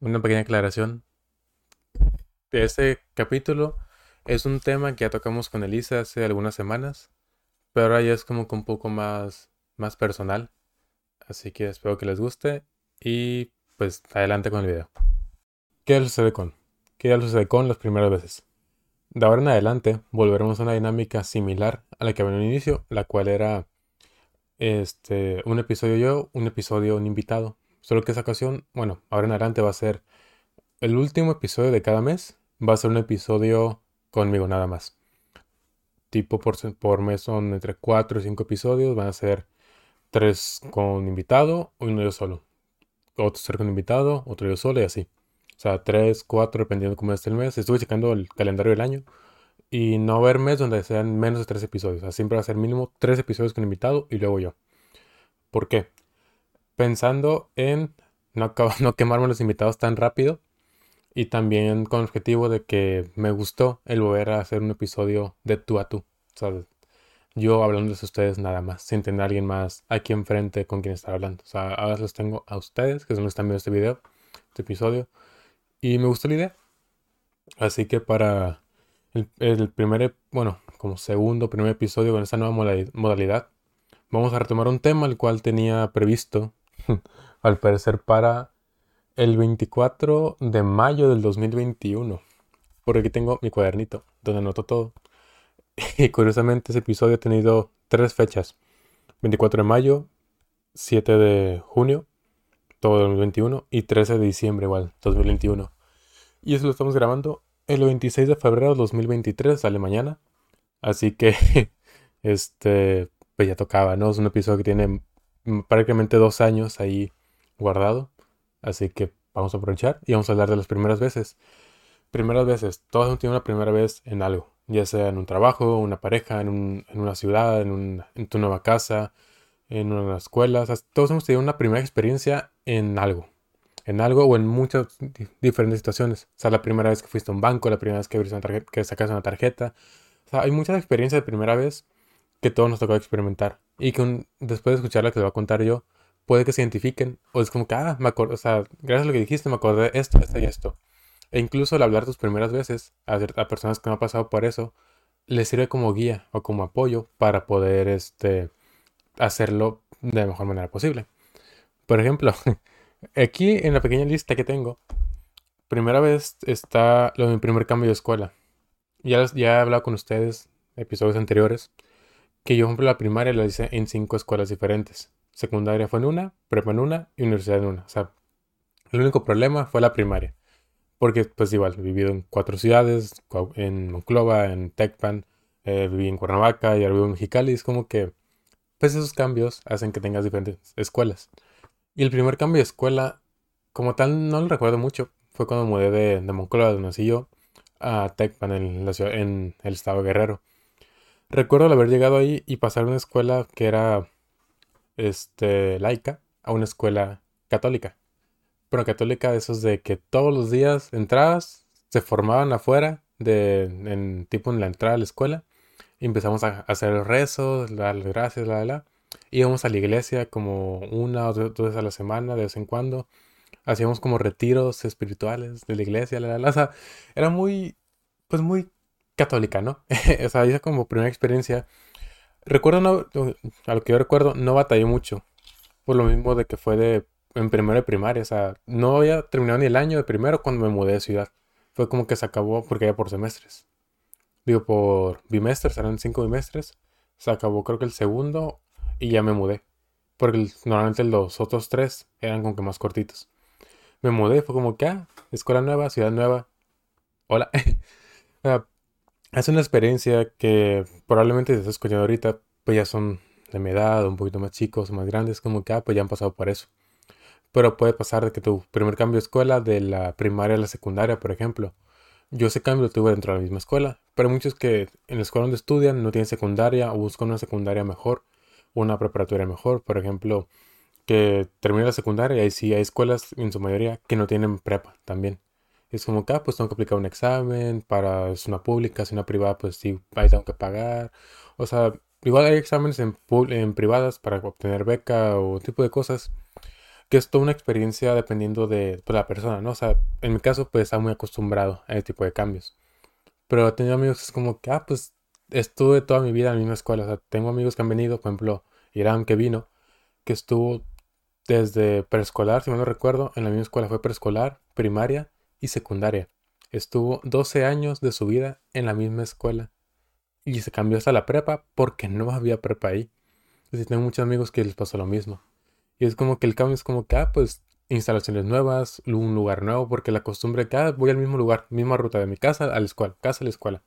una pequeña aclaración. Este capítulo es un tema que ya tocamos con Elisa hace algunas semanas, pero ahora ya es como que un poco más, más personal. Así que espero que les guste y pues adelante con el video. ¿Qué sucede con? ¿Qué sucede con las primeras veces? De ahora en adelante volveremos a una dinámica similar a la que había en el inicio, la cual era este, un episodio yo, un episodio un invitado. Solo que esa ocasión, bueno, ahora en adelante va a ser el último episodio de cada mes. Va a ser un episodio conmigo nada más. Tipo por, mes son entre 4 y 5 episodios. Van a ser 3 con invitado, uno yo solo. Otro ser con invitado, otro yo solo y así. O sea, 3, 4 dependiendo de cómo esté el mes. Estuve checando el calendario del año. Y no va a haber mes donde sean menos de 3 episodios. O sea, siempre va a ser mínimo 3 episodios con invitado y luego yo. ¿Por qué? Pensando en no, no quemarme los invitados tan rápido. Y también con el objetivo de que me gustó el volver a hacer un episodio de tú a tú. Sea, yo hablándoles a ustedes nada más, sin tener a alguien más aquí enfrente con quien estar hablando. O sea, ahora los tengo a ustedes, que son los que están viendo este video, este episodio. Y me gustó la idea. Así que para el, primer, bueno, como segundo, primer episodio con esta nueva modalidad, vamos a retomar un tema el cual tenía previsto, al parecer, para el 24 de mayo del 2021. Por aquí tengo mi cuadernito, donde anoto todo. Y curiosamente ese episodio ha tenido tres fechas. 24 de mayo, 7 de junio, todo 2021, y 13 de diciembre igual, 2021. Y eso lo estamos grabando el 26 de febrero de 2023, sale mañana. Así que, este, pues ya tocaba, ¿no? Es un episodio que tiene prácticamente dos años ahí guardado. Así que vamos a aprovechar y vamos a hablar de las primeras veces. Primeras veces, todos hemos tenido una primera vez en algo, ya sea en un trabajo, una pareja, en, un, en una ciudad, en, en, tu nueva casa, en una escuela. Todos hemos tenido una primera experiencia en algo en algo o en muchas diferentes situaciones. O sea, la primera vez que fuiste a un banco, la primera vez que, una que sacaste una tarjeta. O sea, hay muchas experiencias de primera vez que todos nos tocó experimentar. Y que después de escuchar la que les voy a contar yo, puede que se identifiquen. O es como que, ah, me acuerdo, o sea, gracias a lo que dijiste, me acordé de esto, esto y esto. E incluso al hablar tus primeras veces a, personas que no han pasado por eso, les sirve como guía o como apoyo para poder este, hacerlo de la mejor manera posible. Por ejemplo, Aquí en la pequeña lista que tengo, primera vez está lo de mi primer cambio de escuela. Ya, ya he hablado con ustedes, episodios anteriores, que yo, por ejemplo, la primaria la hice en cinco escuelas diferentes. Secundaria fue en una, prepa en una y universidad en una. O sea, el único problema fue la primaria. Porque, pues igual, he vivido en cuatro ciudades, en Monclova, en Tecpan, eh, viví en Cuernavaca y ahora vivo en Mexicali. Es como que, pues esos cambios hacen que tengas diferentes escuelas. Y el primer cambio de escuela, como tal, no lo recuerdo mucho. Fue cuando mudé de, de Moncloa, donde nací yo, a Tecpan, en, la ciudad, en el estado Guerrero. Recuerdo haber llegado ahí y pasar a una escuela que era este, laica a una escuela católica. Pero católica de esos de que todos los días entradas se formaban afuera, de, en, tipo en la entrada a la escuela. Empezamos a, hacer el rezo, las gracias, la, la, la íbamos a la iglesia como una o dos veces a la semana, de vez en cuando. Hacíamos como retiros espirituales de la iglesia, la, la, O sea, era muy, pues muy católica, ¿no? o sea, esa como primera experiencia. Recuerdo, no, a lo que yo recuerdo, no batallé mucho. Por lo mismo de que fue de, en primero de primaria. O sea, no había terminado ni el año de primero cuando me mudé de ciudad. Fue como que se acabó porque era por semestres. Digo, por bimestres, eran cinco bimestres. Se acabó creo que el segundo y ya me mudé. Porque normalmente los otros tres eran como que más cortitos. Me mudé, fue como que, ah, escuela nueva, ciudad nueva. Hola. es una experiencia que probablemente si estás escuchando ahorita, pues ya son de mi edad, un poquito más chicos, más grandes, como que, ah, pues ya han pasado por eso. Pero puede pasar de que tu primer cambio de escuela, de la primaria a la secundaria, por ejemplo. Yo ese cambio lo tuve dentro de la misma escuela, pero muchos que en la escuela donde estudian no tienen secundaria o buscan una secundaria mejor una preparatoria mejor. Por ejemplo, que termine la secundaria y ahí sí hay escuelas en su mayoría que no tienen prepa también. Es como que, ah, pues tengo que aplicar un examen para, es una pública, si una privada, pues sí, ahí tengo que pagar. O sea, igual hay exámenes en, en privadas para obtener beca o tipo de cosas. que es toda una experiencia dependiendo de pues, la persona, ¿no? O sea, en mi caso, pues estaba muy acostumbrado a ese tipo de cambios. Pero he tenido amigos que es como que, ah, pues estuve toda mi vida en la misma escuela. O sea, tengo amigos que han venido, por ejemplo, Irán que vino, que estuvo desde preescolar, si mal no recuerdo, en la misma escuela fue preescolar, primaria y secundaria. Estuvo 12 años de su vida en la misma escuela y se cambió hasta la prepa porque no había prepa ahí. Entonces tengo muchos amigos que les pasó lo mismo. Y es como que el cambio es como que, ah, pues instalaciones nuevas, un lugar nuevo, porque la costumbre ah, voy al mismo lugar, misma ruta de mi casa a la escuela, casa a la escuela.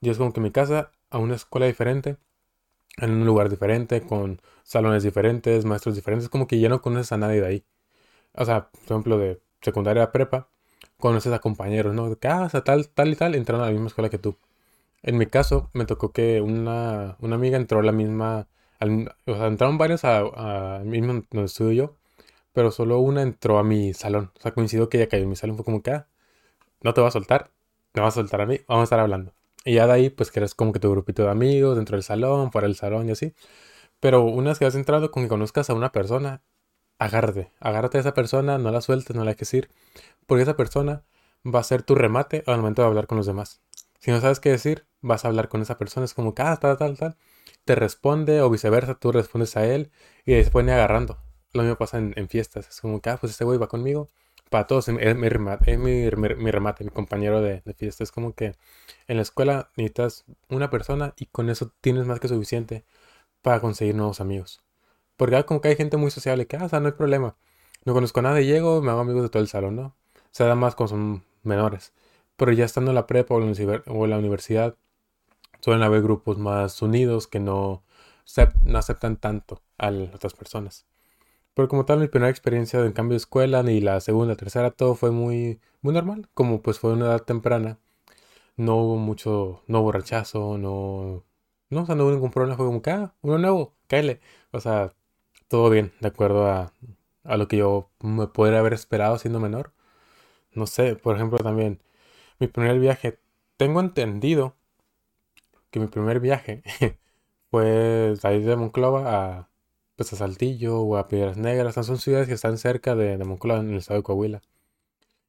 Y es como que mi casa a una escuela diferente, en un lugar diferente, con salones diferentes, maestros diferentes, como que ya no conoces a nadie de ahí. O sea, por ejemplo, de secundaria a prepa, conoces a compañeros, ¿no? De que, ah, tal, tal y tal, entraron a la misma escuela que tú. En mi caso, me tocó que una, una amiga entró a la misma, o sea, entraron varios a, a mismo donde estudio yo, pero solo una entró a mi salón. O sea, coincidió que ella cayó en mi salón, fue como que, ah, no te va a soltar, te vas a soltar a mí, vamos a estar hablando. Y ya de ahí, pues eres como que tu grupito de amigos dentro del salón, fuera del salón y así. Pero una vez que has entrado, con que conozcas a una persona, agárrate, agárrate a esa persona, no la sueltes, no la dejes ir, porque esa persona va a ser tu remate al momento de hablar con los demás. Si no sabes qué decir, vas a hablar con esa persona, es como ah, tal, tal, tal, te responde o viceversa, tú respondes a él y después viene agarrando. Lo mismo pasa en, fiestas, es como ah, pues este güey va conmigo, para todos es mi remate, es mi, remate, mi compañero de, de, fiesta. Es como que en la escuela necesitas una persona y con eso tienes más que suficiente para conseguir nuevos amigos. Porque ah, como que hay gente muy sociable que, ah, o sea, no hay problema. No conozco a nadie, llego, me hago amigos de todo el salón, ¿no? Se da más cuando son menores. Pero ya estando en la prepa o en la universidad, suelen haber grupos más unidos que no, no aceptan tanto a otras personas. Pero como tal, mi primera experiencia en cambio de escuela, ni la segunda, tercera, todo fue muy, muy normal. Como pues fue una edad temprana, no hubo mucho, no hubo rechazo, no, no, o sea, no hubo ningún problema. Fue como ah, uno nuevo, cáele. O sea, todo bien, de acuerdo a, a lo que yo me podría haber esperado siendo menor. No sé, por ejemplo, también mi primer viaje, tengo entendido que mi primer viaje fue de Monclova a pues a Saltillo o a Piedras Negras. Son ciudades que están cerca de, de Monclova, en el estado de Coahuila.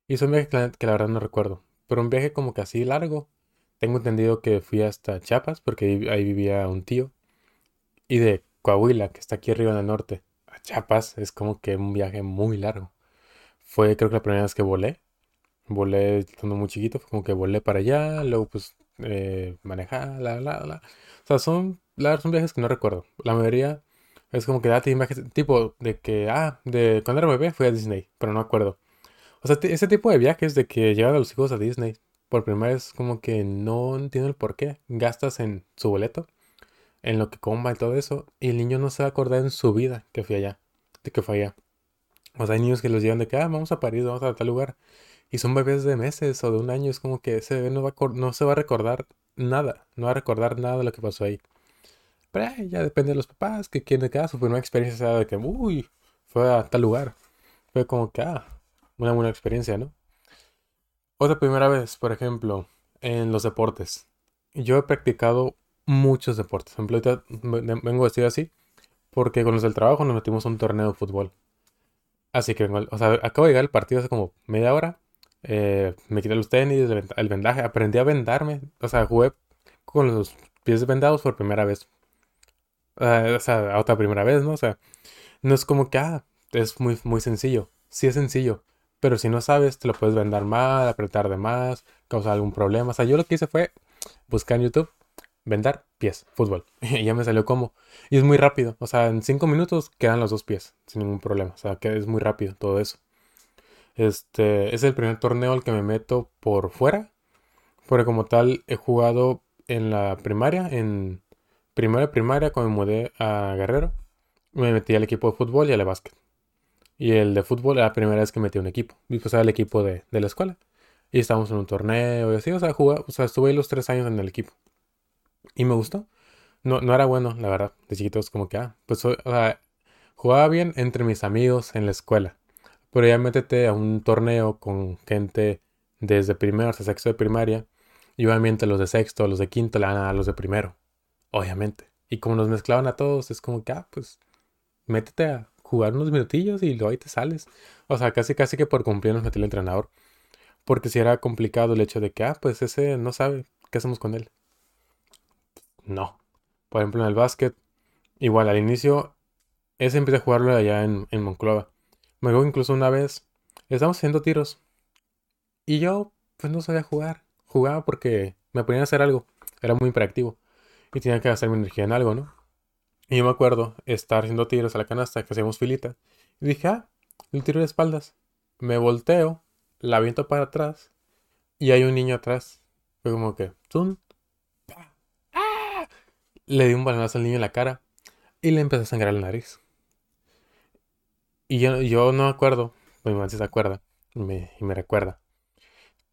Y son viajes que, la verdad no recuerdo. Pero un viaje como que así largo. Tengo entendido que fui hasta Chiapas porque ahí, vivía un tío. Y de Coahuila, que está aquí arriba en el norte, a Chiapas es como que un viaje muy largo. Fue creo que la primera vez que volé. Volé estando muy chiquito, fue como que volé para allá, luego pues eh, manejar, la, la, la. O sea, son, son viajes que no recuerdo. La mayoría es como que date imágenes, tipo de que, ah, de cuando era bebé fui a Disney, pero no acuerdo. O sea, ese tipo de viajes de que llevan a los hijos a Disney por primera vez, como que no entiendo el por qué. Gastas en su boleto, en lo que coma y todo eso, y el niño no se va a acordar en su vida que fui allá, de que fue allá. O sea, hay niños que los llevan de que, ah, vamos a París, vamos a tal lugar, y son bebés de meses o de un año, es como que ese bebé no, va no se va a recordar nada, no va a recordar nada de lo que pasó ahí. Pero ya depende de los papás que quieren que su primera experiencia sea de que, uy, fue a tal lugar. Fue como que, ah, una buena experiencia, ¿no? Otra primera vez, por ejemplo, en los deportes. Yo he practicado muchos deportes. Por ejemplo, vengo vestido así porque con los del trabajo nos metimos a un torneo de fútbol. Así que, o sea, acabo de llegar al partido hace como media hora. Eh, me quité los tenis, el vendaje, aprendí a vendarme. O sea, jugué con los pies vendados por primera vez. Ah, o sea, otra primera vez, ¿no? O sea, no es como que, ah, es muy, muy sencillo. Sí es sencillo, pero si no sabes, te lo puedes vendar mal, apretar de más, causar algún problema. O sea, yo lo que hice fue buscar en YouTube, vendar pies, fútbol. y ya me salió como. Y es muy rápido. O sea, en cinco minutos quedan los dos pies, sin ningún problema. O sea, que es muy rápido todo eso. Este es el primer torneo al que me meto por fuera. Porque como tal he jugado en la primaria, en primero primaria, cuando me mudé a Guerrero, me metí al equipo de fútbol y al de básquet. Y el de fútbol era la primera vez que metí un equipo. Y pues era el equipo de, la escuela. Y estábamos en un torneo y así, o sea, o sea, estuve ahí los tres años en el equipo. Y me gustó. No, no era bueno, la verdad. De chiquitos como que, ah, pues, o sea, jugaba bien entre mis amigos en la escuela. Pero ya métete a un torneo con gente desde primero hasta sexto de primaria. Y obviamente los de sexto, los de quinto a los de primero obviamente. Y como nos mezclaban a todos, es como que, ah, pues, métete a jugar unos minutillos y luego ahí te sales. O sea, casi casi que por cumplir nos metió el entrenador. Porque si era complicado el hecho de que, ah, pues ese no sabe, ¿qué hacemos con él? No. Por ejemplo, en el básquet, igual al inicio, ese empecé a jugarlo allá en, Monclova. Me acuerdo incluso una vez, estábamos haciendo tiros. Y yo, pues no sabía jugar. Jugaba porque me ponían a hacer algo. Era muy imperactivo. Y tenía que gastar mi energía en algo, ¿no? Y yo me acuerdo estar haciendo tiros a la canasta, que hacíamos filita. Y dije, ah, el tiro de espaldas. Me volteo, la aviento para atrás. Y hay un niño atrás. Fue como que, ¡tum! Le di un balonazo al niño en la cara. Y le empezó a sangrar la nariz. Y yo, no me acuerdo, mi mamá se acuerda, y me, y me recuerda,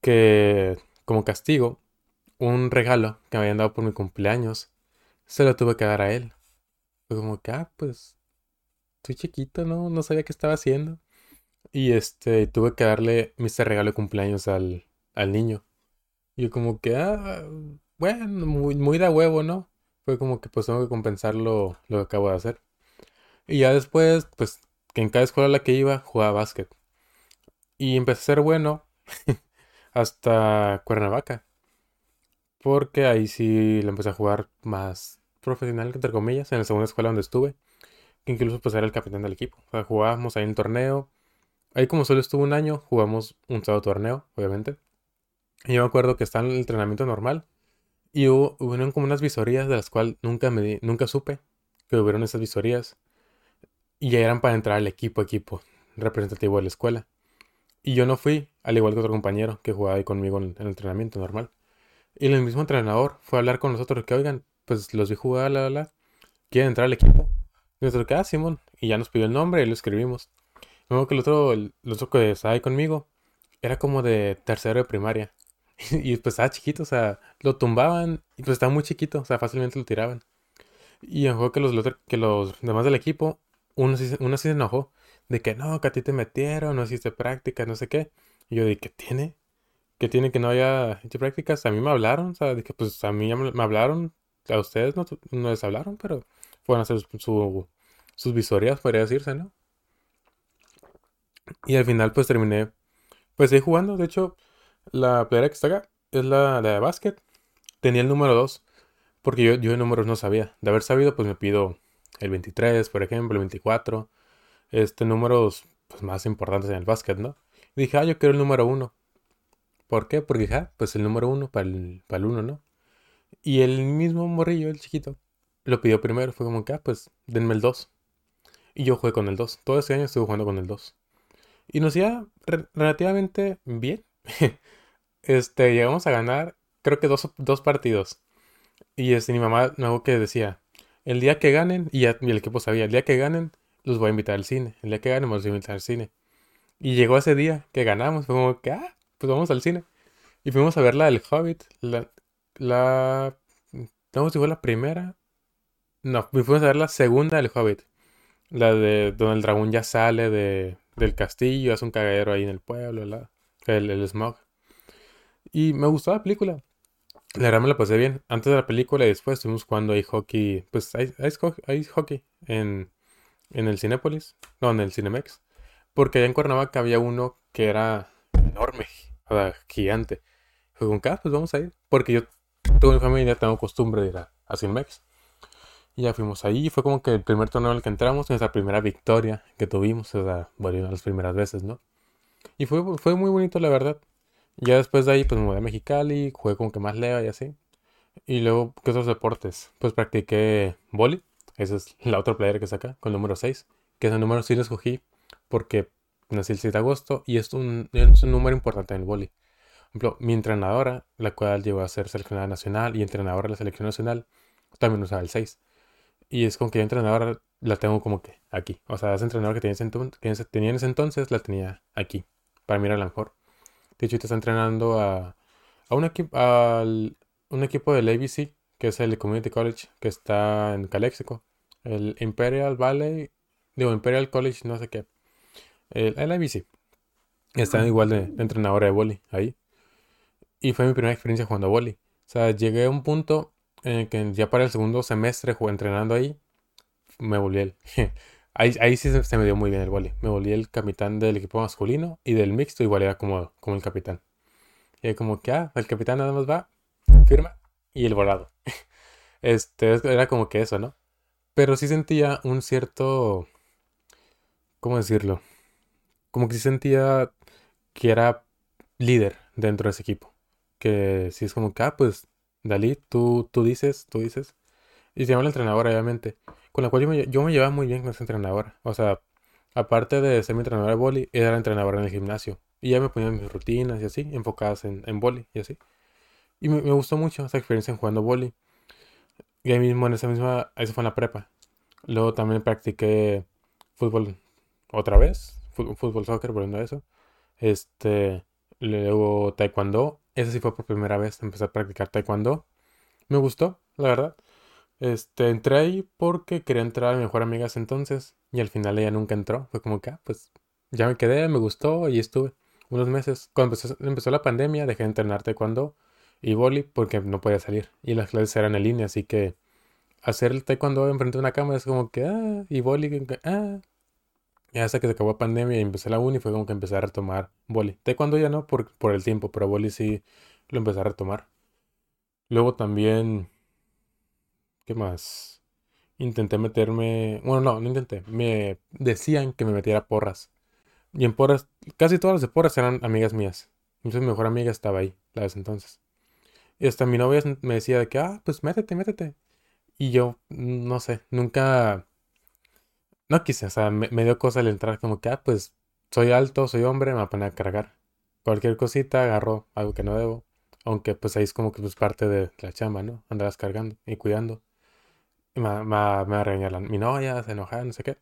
que como castigo, un regalo que me habían dado por mi cumpleaños, se lo tuve que dar a él. Fue como que, ah, pues, estoy chiquito, ¿no? No sabía qué estaba haciendo. Y este, tuve que darle mi regalo de cumpleaños al, al niño. Y yo como que, ah, bueno, muy, muy de huevo, ¿no? Como que pues tengo que compensar lo, que acabo de hacer. Y ya después, pues, que en cada escuela a la que iba, jugaba básquet. Y empecé a ser bueno hasta Cuernavaca. Porque ahí sí le empecé a jugar más profesional, entre comillas, en la segunda escuela donde estuve. Que incluso pues era el capitán del equipo. O sea, jugábamos ahí en torneo. Ahí como solo estuvo un año, jugamos un solo torneo, obviamente. Y yo me acuerdo que estaba en el entrenamiento normal. Y hubo, hubieron como unas visorías de las cuales nunca, me nunca supe que hubieron esas visorías. Y ya eran para entrar al equipo, equipo representativo de la escuela. Y yo no fui, al igual que otro compañero que jugaba ahí conmigo en el entrenamiento normal. Y el mismo entrenador fue a hablar con nosotros que, oigan, pues los vi jugar, la, la, la, quieren entrar al equipo. Y nosotros, ¿qué? Ah, Simón. Y ya nos pidió el nombre y lo escribimos. Luego que el otro, el, otro que estaba ahí conmigo, era como de tercero de primaria. y pues estaba chiquito, o sea, lo tumbaban y pues estaba muy chiquito, o sea, fácilmente lo tiraban. Y en juego que los, que los demás del equipo, uno sí, uno se enojó de que no, que a ti te metieron, no hiciste práctica, no sé qué. Y yo dije, ¿qué tiene? ¿Qué tiene que no haya hecho prácticas? A mí me hablaron, o sea, dije, pues a mí me hablaron, a ustedes no, no les hablaron, pero fueron a hacer su, sus visorías, podría decirse, ¿no? Y al final pues terminé, pues ahí jugando, de hecho, la playera que está acá es la, de básquet. Tenía el número 2, porque yo, yo de números no sabía. De haber sabido, pues me pido el 23, por ejemplo, el 24 este, números pues, más importantes en el básquet, ¿no? Y dije, ah, yo quiero el número uno. ¿Por qué? Porque dije, ah, pues el número uno para el, para el ¿no? Y el mismo morrillo, el chiquito, lo pidió primero. Fue como que, ah, pues denme el 2. Y yo jugué con el 2. Todo ese año estuve jugando con el 2. Y nos iba relativamente bien. este, llegamos a ganar, creo que dos, dos partidos. Y este, mi mamá, algo que decía, el día que ganen, y, el equipo sabía, el día que ganen, los voy a invitar al cine. El día que ganemos, los voy a invitar al cine. Y llegó ese día que ganamos. Fue como que, ah, pues vamos al cine. Y fuimos a ver la del Hobbit. La. la no si fue la primera. No, fuimos a ver la segunda del Hobbit. La de donde el dragón ya sale de, del castillo, hace un cagadero ahí en el pueblo, la, el, el smog. Y me gustó la película. La verdad me la pasé bien. Antes de la película y después estuvimos jugando ahí hockey. Pues hay, hockey en, en el Cinépolis, no, en el Cinemex, porque allá en Cuernavaca había uno que era enorme, o sea, gigante. Fue con ah, pues vamos a ir, porque yo tengo mi familia, tengo costumbre de ir a, Cinemex. Y ya fuimos ahí, fue como que el primer torneo el que entramos, nuestra primera victoria que tuvimos, o sea, bueno, las primeras veces, ¿no? Y fue, fue muy bonito, la verdad. Ya después de ahí, pues me mudé a Mexicali, jugué como que más leva y así. Y luego, ¿qué otros deportes? Pues practiqué boli esa es la otra player que saca, con el número 6. Que ese número sí lo escogí porque nací el 6 de agosto y es un, es un número importante en el boli. Por ejemplo, mi entrenadora, la cual llegó a ser seleccionada nacional y entrenadora de la selección nacional, también usaba el 6. Y es como que yo entrenadora la tengo como que aquí. O sea, esa entrenadora que tenía, en ese entonces la tenía aquí. Para mirar a lo mejor. De hecho, está entrenando a, a un, equipo, al, un equipo del ABC, que es el Community College, que está en Calexico el Imperial Valley, digo, Imperial College, no sé qué, el, el IBC. Están igual de, entrenadora de boli ahí. Y fue mi primera experiencia jugando boli. O sea, llegué a un punto en que ya para el segundo semestre entrenando ahí, me volví él. Ahí, ahí sí se, se me dio muy bien el vóley. Me volví el capitán del equipo masculino y del mixto igual era como, como el capitán. Y ahí como que, ah, el capitán nada más va, firma y el volado. Este, era como que eso, ¿no? Pero sí sentía un cierto, ¿cómo decirlo? Como que sí sentía que era líder dentro de ese equipo. Que sí es como que, ah, pues, Dalí, tú, tú dices, tú dices. Y se llama la entrenadora, obviamente. Con la cual yo me, llevaba muy bien con esa entrenadora. O sea, aparte de ser mi entrenadora de boli, era la entrenadora en el gimnasio. Y ya me ponía mis rutinas y así, enfocadas en, en boli y así. Y me, gustó mucho esa experiencia en jugando boli. Y ahí mismo, en esa misma, eso fue en la prepa. Luego también practiqué fútbol otra vez, fú- fútbol, soccer, volviendo a eso. Este, luego taekwondo. Esa sí fue por primera vez, empecé a practicar taekwondo. Me gustó, la verdad. Este, entré ahí porque quería entrar a mi mejor amiga entonces y al final ella nunca entró. Fue como que, ah, pues ya me quedé, me gustó y estuve unos meses. Cuando empezó, la pandemia dejé de entrenar taekwondo y vóley porque no podía salir y las clases eran en línea, así que hacer el taekwondo enfrente de una cámara es como que, ah, y que, ah. Y hasta que se acabó la pandemia y empecé la uni fue como que empecé a retomar vóley. Taekwondo ya no por, por el tiempo, pero vóley sí lo empecé a retomar. Luego también, ¿qué más? Intenté meterme, bueno, no, no intenté, me decían que me metiera porras. Y en porras, casi todas las de porras eran amigas mías. Entonces mi mejor amiga estaba ahí, la vez entonces. Y hasta mi novia me decía de que, ah, pues métete, métete. Y yo, no sé, nunca, no quise, o sea, me, me dio cosa al entrar como que, ah, pues soy alto, soy hombre, me voy a poner a cargar. Cualquier cosita agarro algo que no debo. Aunque pues ahí es como que pues parte de la chamba, ¿no? Andarás cargando y cuidando. Me, me, va a regañar mi novia, se enoja, no sé qué.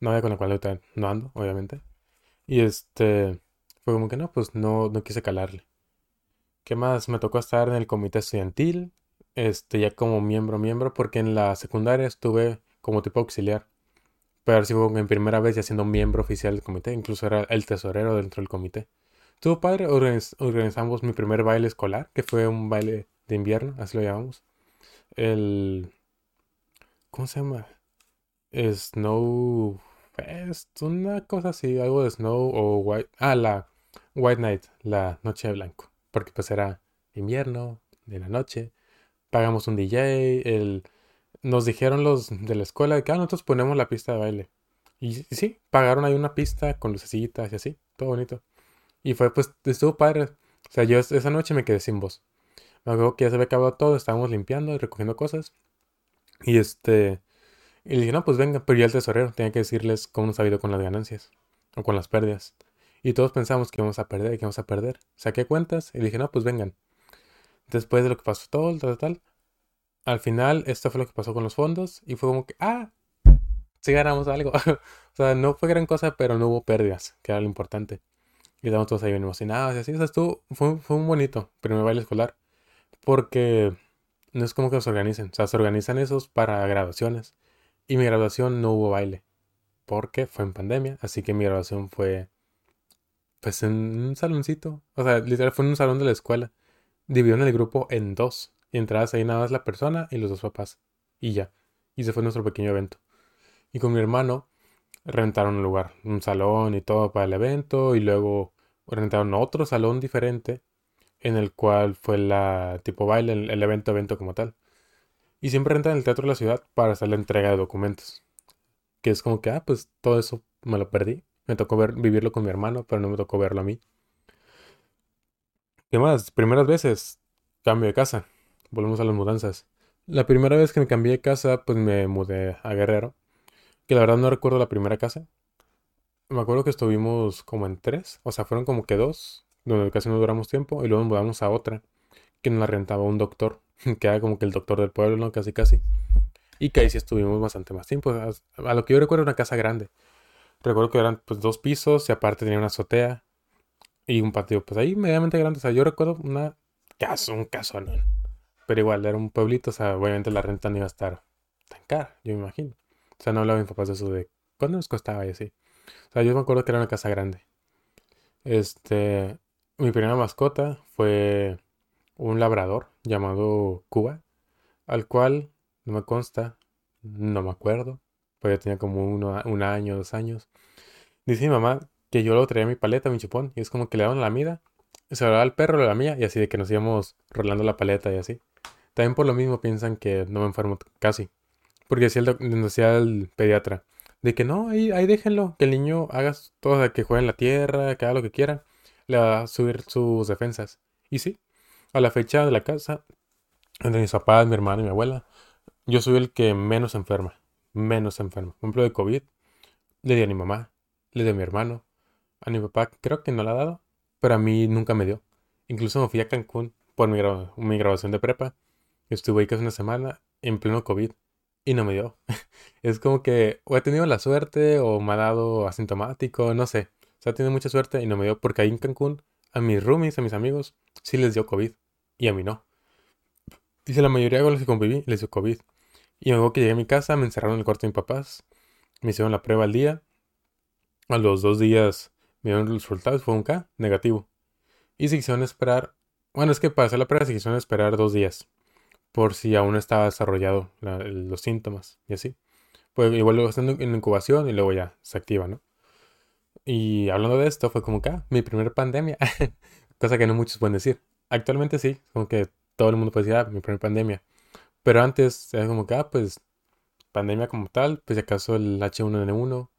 Novia con la cual no ando, obviamente. Y este, fue como que no, pues no, no quise calarle. ¿Qué más? Me tocó estar en el comité estudiantil, este, ya como miembro, miembro, porque en la secundaria estuve como tipo auxiliar. Pero así fue en primera vez ya siendo miembro oficial del comité, incluso era el tesorero dentro del comité. Estuvo padre, organiz- organizamos mi primer baile escolar, que fue un baile de invierno, así lo llamamos. El, ¿cómo se llama? Snow Fest, una cosa así, algo de Snow o White. Ah, la White Night, la noche de blanco. Porque pues era invierno, de la noche. Pagamos un DJ, el... nos dijeron los de la escuela que ah, nosotros ponemos la pista de baile. Y, sí, pagaron ahí una pista con lucecitas y así, todo bonito. Y fue pues, estuvo padre. O sea, yo es- esa noche me quedé sin voz. Me acuerdo que ya se había acabado todo, estábamos limpiando y recogiendo cosas. Y este... Y le dije, no, pues venga, pero ya el tesorero tenía que decirles cómo nos ha ido con las ganancias o con las pérdidas. Y todos pensamos que íbamos a perder, que íbamos a perder. Saqué cuentas y dije, no, pues vengan. Después de lo que pasó todo, tal, tal, tal, al final esto fue lo que pasó con los fondos y fue como que, ah, sí ganamos algo. O sea, no fue gran cosa, pero no hubo pérdidas, que era lo importante. Y estábamos todos ahí bien emocionados y así. O sea, estuvo, fue, fue un bonito primer baile escolar. Porque no es como que los organicen. O sea, se organizan esos para graduaciones. Y mi graduación no hubo baile. Porque fue en pandemia. Así que mi graduación fue, pues, en un saloncito. O sea, literal fue en un salón de la escuela. Dividieron el grupo en dos. Y entrabas ahí nada más la persona y los dos papás. Y ya. Y ese fue nuestro pequeño evento. Y con mi hermano rentaron un lugar, un salón y todo para el evento. Y luego rentaron otro salón diferente. En el cual fue la tipo baile, el, el evento, evento como tal. Y siempre rentan el teatro de la ciudad para hacer la entrega de documentos. Que es como que, ah, pues todo eso me lo perdí. Me tocó ver, vivirlo con mi hermano, pero no me tocó verlo a mí. ¿Qué más? Primeras veces, cambio de casa. Volvemos a las mudanzas. La primera vez que me cambié de casa, pues me mudé a Guerrero. Que la verdad no recuerdo la primera casa. Me acuerdo que estuvimos como en tres. O sea, fueron como que dos, donde casi no duramos tiempo. Y luego nos mudamos a otra, que nos la rentaba un doctor. Que era como que el doctor del pueblo. Casi, casi. Y que ahí sí estuvimos bastante más tiempo. A, lo que yo recuerdo era una casa grande. Recuerdo que eran pues dos pisos y aparte tenía una azotea y un patio pues ahí medianamente grande. O sea, yo recuerdo una casa, un caso, ¿no? Pero igual, era un pueblito, o sea, obviamente la renta no iba a estar tan cara, yo me imagino. O sea, no hablaba mis papás de eso de cuánto nos costaba y así. O sea, yo me acuerdo que era una casa grande. Este, mi primera mascota fue un labrador llamado Cuba, al cual no me consta, no me acuerdo, pues ya tenía como uno, un año, dos años. Dice mi mamá que yo lo traía mi paleta, mi chupón, y es como que le daban la mida, se lo daba al perro, la mía, y así de que nos íbamos rolando la paleta y así. También por lo mismo piensan que no me enfermo casi. Porque decía el, decía el pediatra, de que no, ahí, ahí déjenlo, que el niño haga todo, que juegue en la tierra, que haga lo que quiera, le va a subir sus defensas. Y sí, a la fecha de la casa, entre mis papás, mi hermano y mi abuela, yo soy el que menos enferma, menos enferma. Por ejemplo, de COVID, le di a mi mamá, le di a mi hermano, a mi papá creo que no le ha dado, pero a mí nunca me dio. Incluso me fui a Cancún por mi, mi grabación de prepa. Estuve ahí casi una semana en pleno COVID y no me dio. es como que o he tenido la suerte o me ha dado asintomático, no sé. O sea, tiene mucha suerte y no me dio porque ahí en Cancún a mis roomies, a mis amigos, sí les dio COVID y a mí no. Dice la mayoría de los que conviví les dio COVID. Y luego que llegué a mi casa, me encerraron en el cuarto de mis papás, me hicieron la prueba al día. A los dos días me dieron los resultados, fue un K, negativo. Y se quisieron esperar, bueno, es que para hacer la prueba se quisieron esperar dos días, por si aún estaba desarrollado los síntomas y así. Pues igual luego están en incubación y luego ya se activa, ¿no? Y hablando de esto, fue como que, ah, mi primera pandemia, cosa que no muchos pueden decir. Actualmente sí, como que todo el mundo puede decir, ah, mi primera pandemia. Pero antes era como que, ah, pues, pandemia como tal, pues si acaso el H1N1,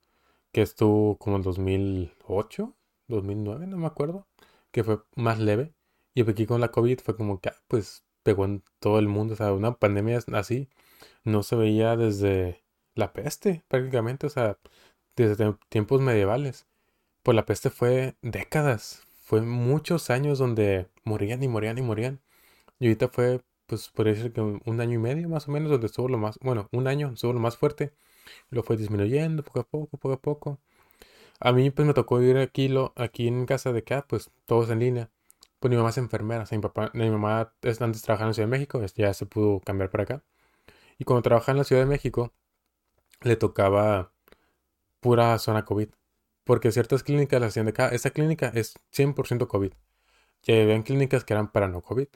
que estuvo como en 2008, 2009, no me acuerdo, que fue más leve. Y aquí con la COVID fue como que, ah, pues, pegó en todo el mundo, o sea, una pandemia así no se veía desde la peste, prácticamente, o sea, desde tiempos medievales. Pues la peste fue décadas, fue muchos años donde morían y morían y morían. Y ahorita fue pues podría decir que un año y medio más o menos, donde estuvo lo más, bueno, un año estuvo lo más fuerte, lo fue disminuyendo poco a poco, poco a poco. A mí pues me tocó ir aquí, lo, aquí en casa de acá, pues todos en línea. Pues mi mamá es enfermera, o sea, mi papá, mi mamá antes trabajaba en la Ciudad de México, ya se pudo cambiar para acá. Y cuando trabajaba en la Ciudad de México, le tocaba pura zona COVID. Porque ciertas clínicas la hacían de acá. Esa clínica es 100% COVID. Ya habían clínicas que eran para no COVID.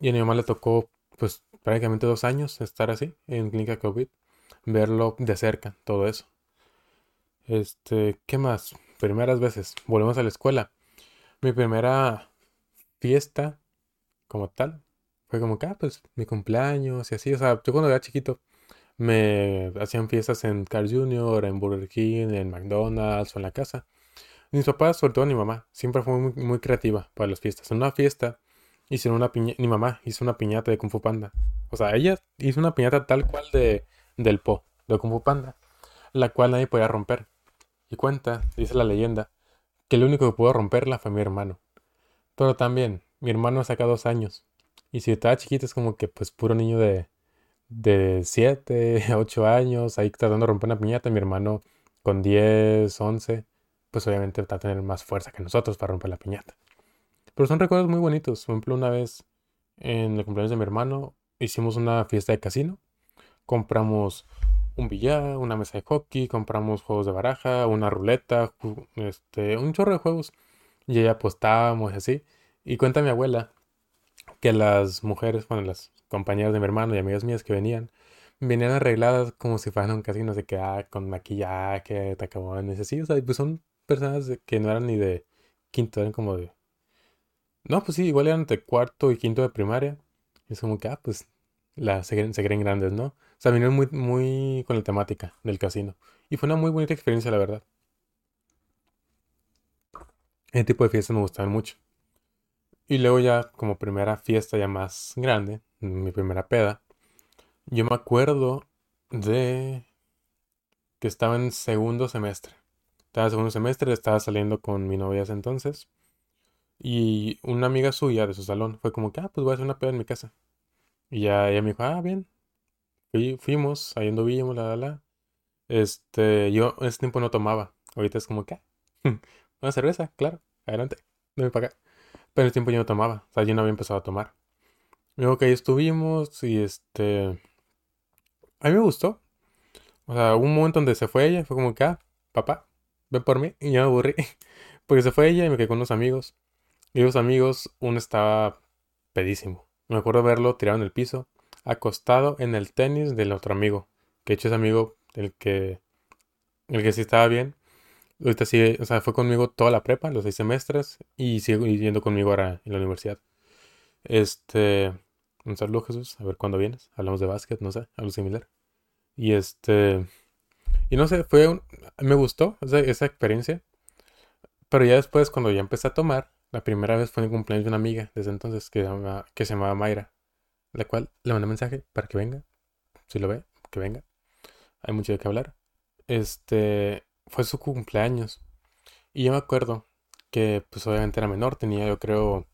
Y a mi mamá le tocó, pues, prácticamente dos años estar así, en clínica COVID, verlo de cerca, todo eso. Este, ¿qué más? Primeras veces, volvemos a la escuela. Mi primera fiesta, como tal, fue como que, ah, pues, mi cumpleaños y así. O sea, yo cuando era chiquito, me hacían fiestas en Carl Jr., en Burger King, en McDonald's o en la casa. Mis papás, sobre todo mi mamá, siempre fue muy, muy creativa para las fiestas. En una fiesta hicieron una piñata, mi mamá hizo una piñata de Kung Fu Panda. O sea, ella hizo una piñata tal cual de, del Po, de Kung Fu Panda, la cual nadie podía romper. Y cuenta, dice la leyenda, que el único que pudo romperla fue mi hermano. Pero también, mi hermano saca dos años. Y si estaba chiquito es como que pues puro niño de, de 7, 8 años, ahí tratando de romper una piñata, mi hermano con 10, 11, pues obviamente va a tener más fuerza que nosotros para romper la piñata. Pero son recuerdos muy bonitos. Por ejemplo, una vez en el cumpleaños de mi hermano hicimos una fiesta de casino. Compramos un billar, una mesa de hockey, compramos juegos de baraja, una ruleta, este, un chorro de juegos. Y ahí apostábamos y así. Y cuenta mi abuela que las mujeres, bueno, las compañeras de mi hermano y amigas mías que venían, venían arregladas como si fueran un casino, de que, ah, con maquillaje, tacabones, así. O sea, pues son personas que no eran ni de quinto, eran como de no, pues sí, igual eran de cuarto y quinto de primaria. es como que, ah, pues la, se, creen grandes, ¿no? O sea, vinieron muy, muy con la temática del casino. Y fue una muy bonita experiencia, la verdad. Ese tipo de fiestas me gustaban mucho. Y luego ya, como primera fiesta ya más grande, mi primera peda, yo me acuerdo de que estaba en segundo semestre. Estaba en segundo semestre, estaba saliendo con mi novia entonces. Y una amiga suya de su salón fue como que, ah, pues voy a hacer una peda en mi casa. Y ya ella me dijo, ah, bien. fuimos, ahí anduvimos, la, la, la. Este, yo en ese tiempo no tomaba. Ahorita es como que, ah, una cerveza, claro, adelante, no me paga. Pero ese tiempo yo no tomaba, o sea, yo no había empezado a tomar. Luego que ahí estuvimos y este, a mí me gustó. O sea, hubo un momento donde se fue ella, fue como que, ah, papá, ven por mí, y yo me aburrí. Porque se fue ella y me quedé con unos amigos. Y los amigos, uno estaba pedísimo. Me acuerdo verlo tirado en el piso, acostado en el tenis del otro amigo. Que hecho ese amigo el que, el que sí estaba bien. Ahorita sí, o sea, fue conmigo toda la prepa, los seis semestres, y sigue yendo conmigo ahora en la universidad. Este, un saludo Jesús, a ver cuándo vienes. Hablamos de básquet, no sé, algo similar. Y este, y no sé, fue un, me gustó esa experiencia. Pero ya después, cuando ya empecé a tomar, la primera vez fue en el cumpleaños de una amiga, desde entonces, que, que se llamaba Mayra, la cual le mandé mensaje para que venga, si lo ve, que venga. Hay mucho de qué hablar. Este, fue su cumpleaños. Y yo me acuerdo que, pues obviamente era menor, tenía yo creo,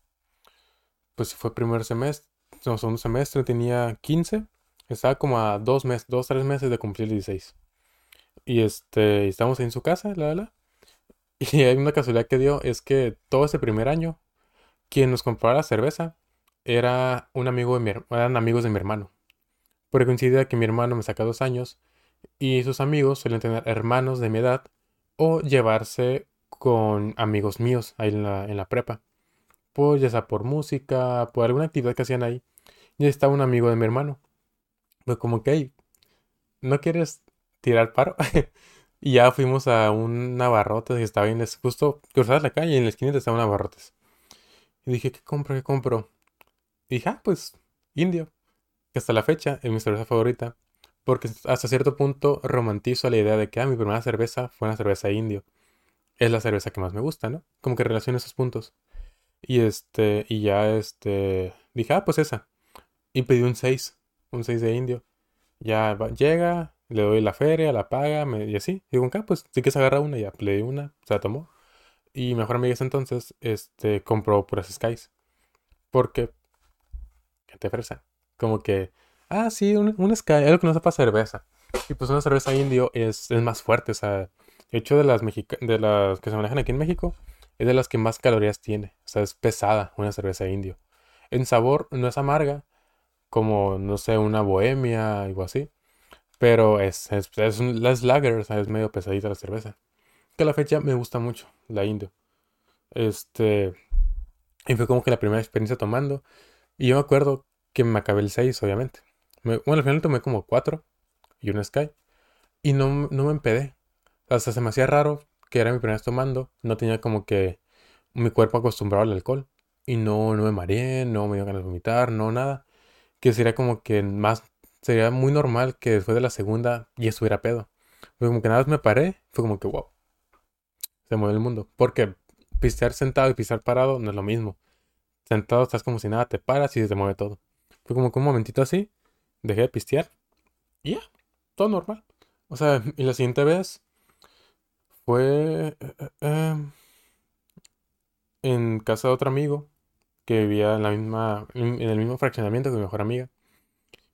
pues fue primer semestre, no, segundo semestre, tenía 15, estaba como a dos meses, dos, tres meses de cumplir 16. Y este, estábamos en su casa, la, la. Y hay una casualidad que dio, es que todo ese primer año, quien nos compraba la cerveza era un amigo de mi, eran amigos de mi hermano. Porque coincide que mi hermano me saca dos años y sus amigos suelen tener hermanos de mi edad o llevarse con amigos míos ahí en la, en la prepa. Pues ya sea por música, por alguna actividad que hacían ahí. Y estaba un amigo de mi hermano. Pues como que, ¿no quieres tirar paro? y ya fuimos a un Navarrotes que estaba bien, justo cruzabas la calle en la esquina estaba un Navarrotes. Y dije, ¿qué compro? ¿Qué compro? Y dije, ah, pues, indio. Que hasta la fecha es mi cerveza favorita. Porque hasta cierto punto romantizo la idea de que, ah, mi primera cerveza fue una cerveza indio. Es la cerveza que más me gusta, ¿no? Como que relaciono esos puntos. Y este, y ya este, dije, ah, pues esa. Y pedí un 6, un 6 de indio. Ya llega, le doy la feria, la paga, me, y así. Digo, acá, pues sí que se agarra una, ya le di una, se la tomó. Y mejor amiga ese entonces, este, compró puras Skies. Porque, ¿qué te fresa? Como que, ah, sí, un, un Sky, algo que no sepa cerveza. Y pues una cerveza indio es, es más fuerte, o sea, de hecho de las, de las que se manejan aquí en México, es de las que más calorías tiene. O sea, es pesada una cerveza indio. En sabor no es amarga, como, no sé, una bohemia, algo así. Pero es, es, es, es lager, o sea, es medio pesadita la cerveza. Que a la fecha me gusta mucho, la indio. Este. Y fue como que la primera experiencia tomando. Y yo me acuerdo que me acabé el 6, obviamente. Bueno, al final tomé como 4 y un Sky. Y no, no me empedé. Hasta se me hacía raro que era mi primera vez tomando. No tenía como que mi cuerpo acostumbrado al alcohol. Y no, no me mareé, no me dio ganas de vomitar, no nada. Que sería como que más. Sería muy normal que después de la segunda ya estuviera pedo. Fue como que nada más me paré. Fue como que wow. Se mueve el mundo. Porque pistear sentado y pisar parado no es lo mismo. Sentado estás como si nada, te paras y se te mueve todo. Fue como que un momentito así. Dejé de pistear. Y ya. Todo normal. O sea, y la siguiente vez fue eh, eh, em, en casa de otro amigo que vivía en la misma, en el mismo fraccionamiento que mi mejor amiga.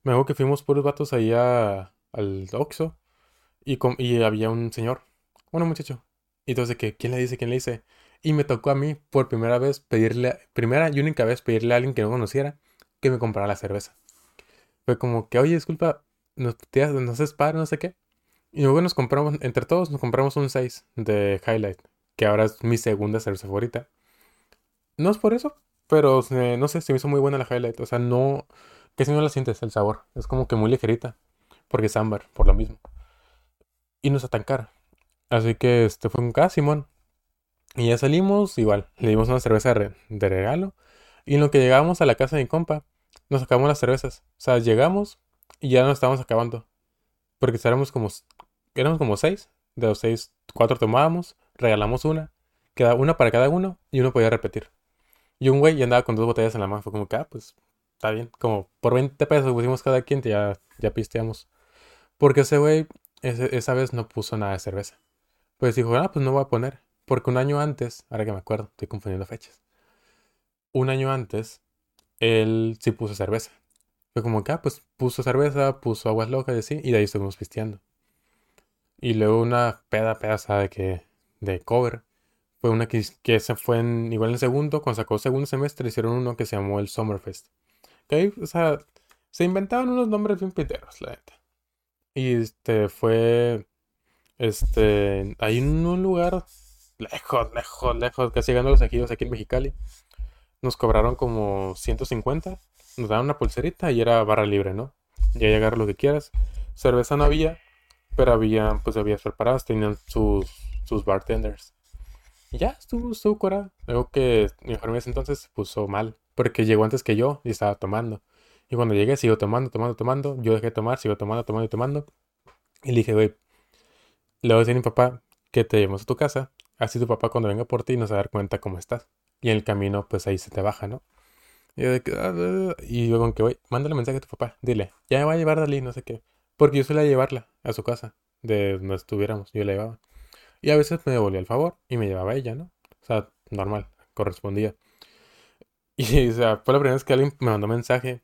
Me acuerdo que fuimos puros vatos allá al Oxxo y, y había un señor, un muchacho. Y entonces que, ¿quién le dice? ¿Quién le dice? Y me tocó a mí por primera vez pedirle, primera y única vez pedirle a alguien que no conociera que me comprara la cerveza. Fue como que, oye, disculpa, nos, nos es padre, no sé qué. Y luego nos compramos, entre todos, nos compramos un 6 de Highlight, que ahora es mi segunda cerveza favorita. No es por eso, pero no sé, se me hizo muy buena la Highlight. O sea, no, que si no la sientes el sabor. Es como que muy ligerita, porque es ámbar, por lo mismo. Y no está tan cara. Así que este fue un caso, Simón. Y ya salimos, igual, le dimos una cerveza de regalo. Y en lo que llegamos a la casa de mi compa, nos acabamos las cervezas. O sea, llegamos y ya nos estábamos acabando. Porque éramos como, éramos como seis. De los seis, cuatro tomábamos, regalamos una. Queda una para cada uno y uno podía repetir. Y un güey ya andaba con dos botellas en la mano. Fue como que, ah, pues, está bien. Como por 20 pesos pusimos cada quien ya, ya pisteamos. Porque ese güey esa vez no puso nada de cerveza. Pues dijo, ah, pues no voy a poner. Porque un año antes, ahora que me acuerdo, estoy confundiendo fechas. Un año antes, él sí puso cerveza. Fue como que, ah, pues puso cerveza, puso aguas locas y así, y de ahí estuvimos pisteando. Y luego una peda pedaza de que, de cover. Fue una que, se fue en, igual en segundo, cuando sacó el segundo semestre, hicieron uno que se llamó el Summerfest. Que o sea, se inventaban unos nombres bien piteros, la neta. Y este fue, este, hay un lugar lejos, lejos, lejos, casi llegando a los ejidos aquí en Mexicali. Nos cobraron como 150, nos daban una pulserita y era barra libre, ¿no? Ya llegar lo que quieras. Cerveza no había, pero había, pues había preparados, tenían sus, sus bartenders. Y ya, estuvo, estuvo curado. Luego que mi enfermera entonces se puso mal, porque llegó antes que yo y estaba tomando. Y cuando llegué, sigo tomando, tomando, tomando. Yo dejé de tomar, sigo tomando, tomando y tomando. Y le dije, güey, le voy a decir a mi papá que te llevamos a tu casa. Así tu papá cuando venga por ti nos va a dar cuenta cómo estás. Y en el camino, pues ahí se te baja, ¿no? Y yo de que, ah, ah, ah", y yo con que, güey, mándale mensaje a tu papá. Dile, ya me va a llevar Dalí, no sé qué. Porque yo suele llevarla a su casa, de donde estuviéramos. Yo la llevaba. Y a veces me devolvía el favor y me llevaba ella, ¿no? O sea, normal, correspondía. Y, o sea, fue la primera vez que alguien me mandó mensaje,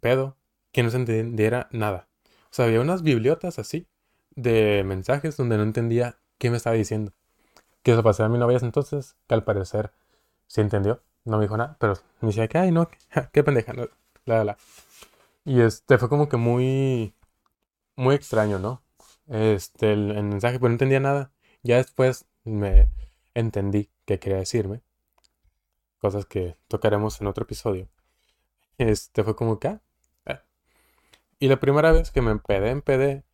pedo, que no se entendiera nada. O sea, había unas bibliotas así, de mensajes donde no entendía qué me estaba diciendo. Que eso pasé a mi novia entonces, que al parecer sí entendió. No me dijo nada, pero me decía que, ay, no, qué pendeja, la, la, la. Y este fue como que muy, muy extraño, ¿no? Este, el, mensaje, pues no entendía nada. Ya después me entendí qué quería decirme. Cosas que tocaremos en otro episodio. Este fue como que... Ah, eh. Y la primera vez que me empedé, empedé,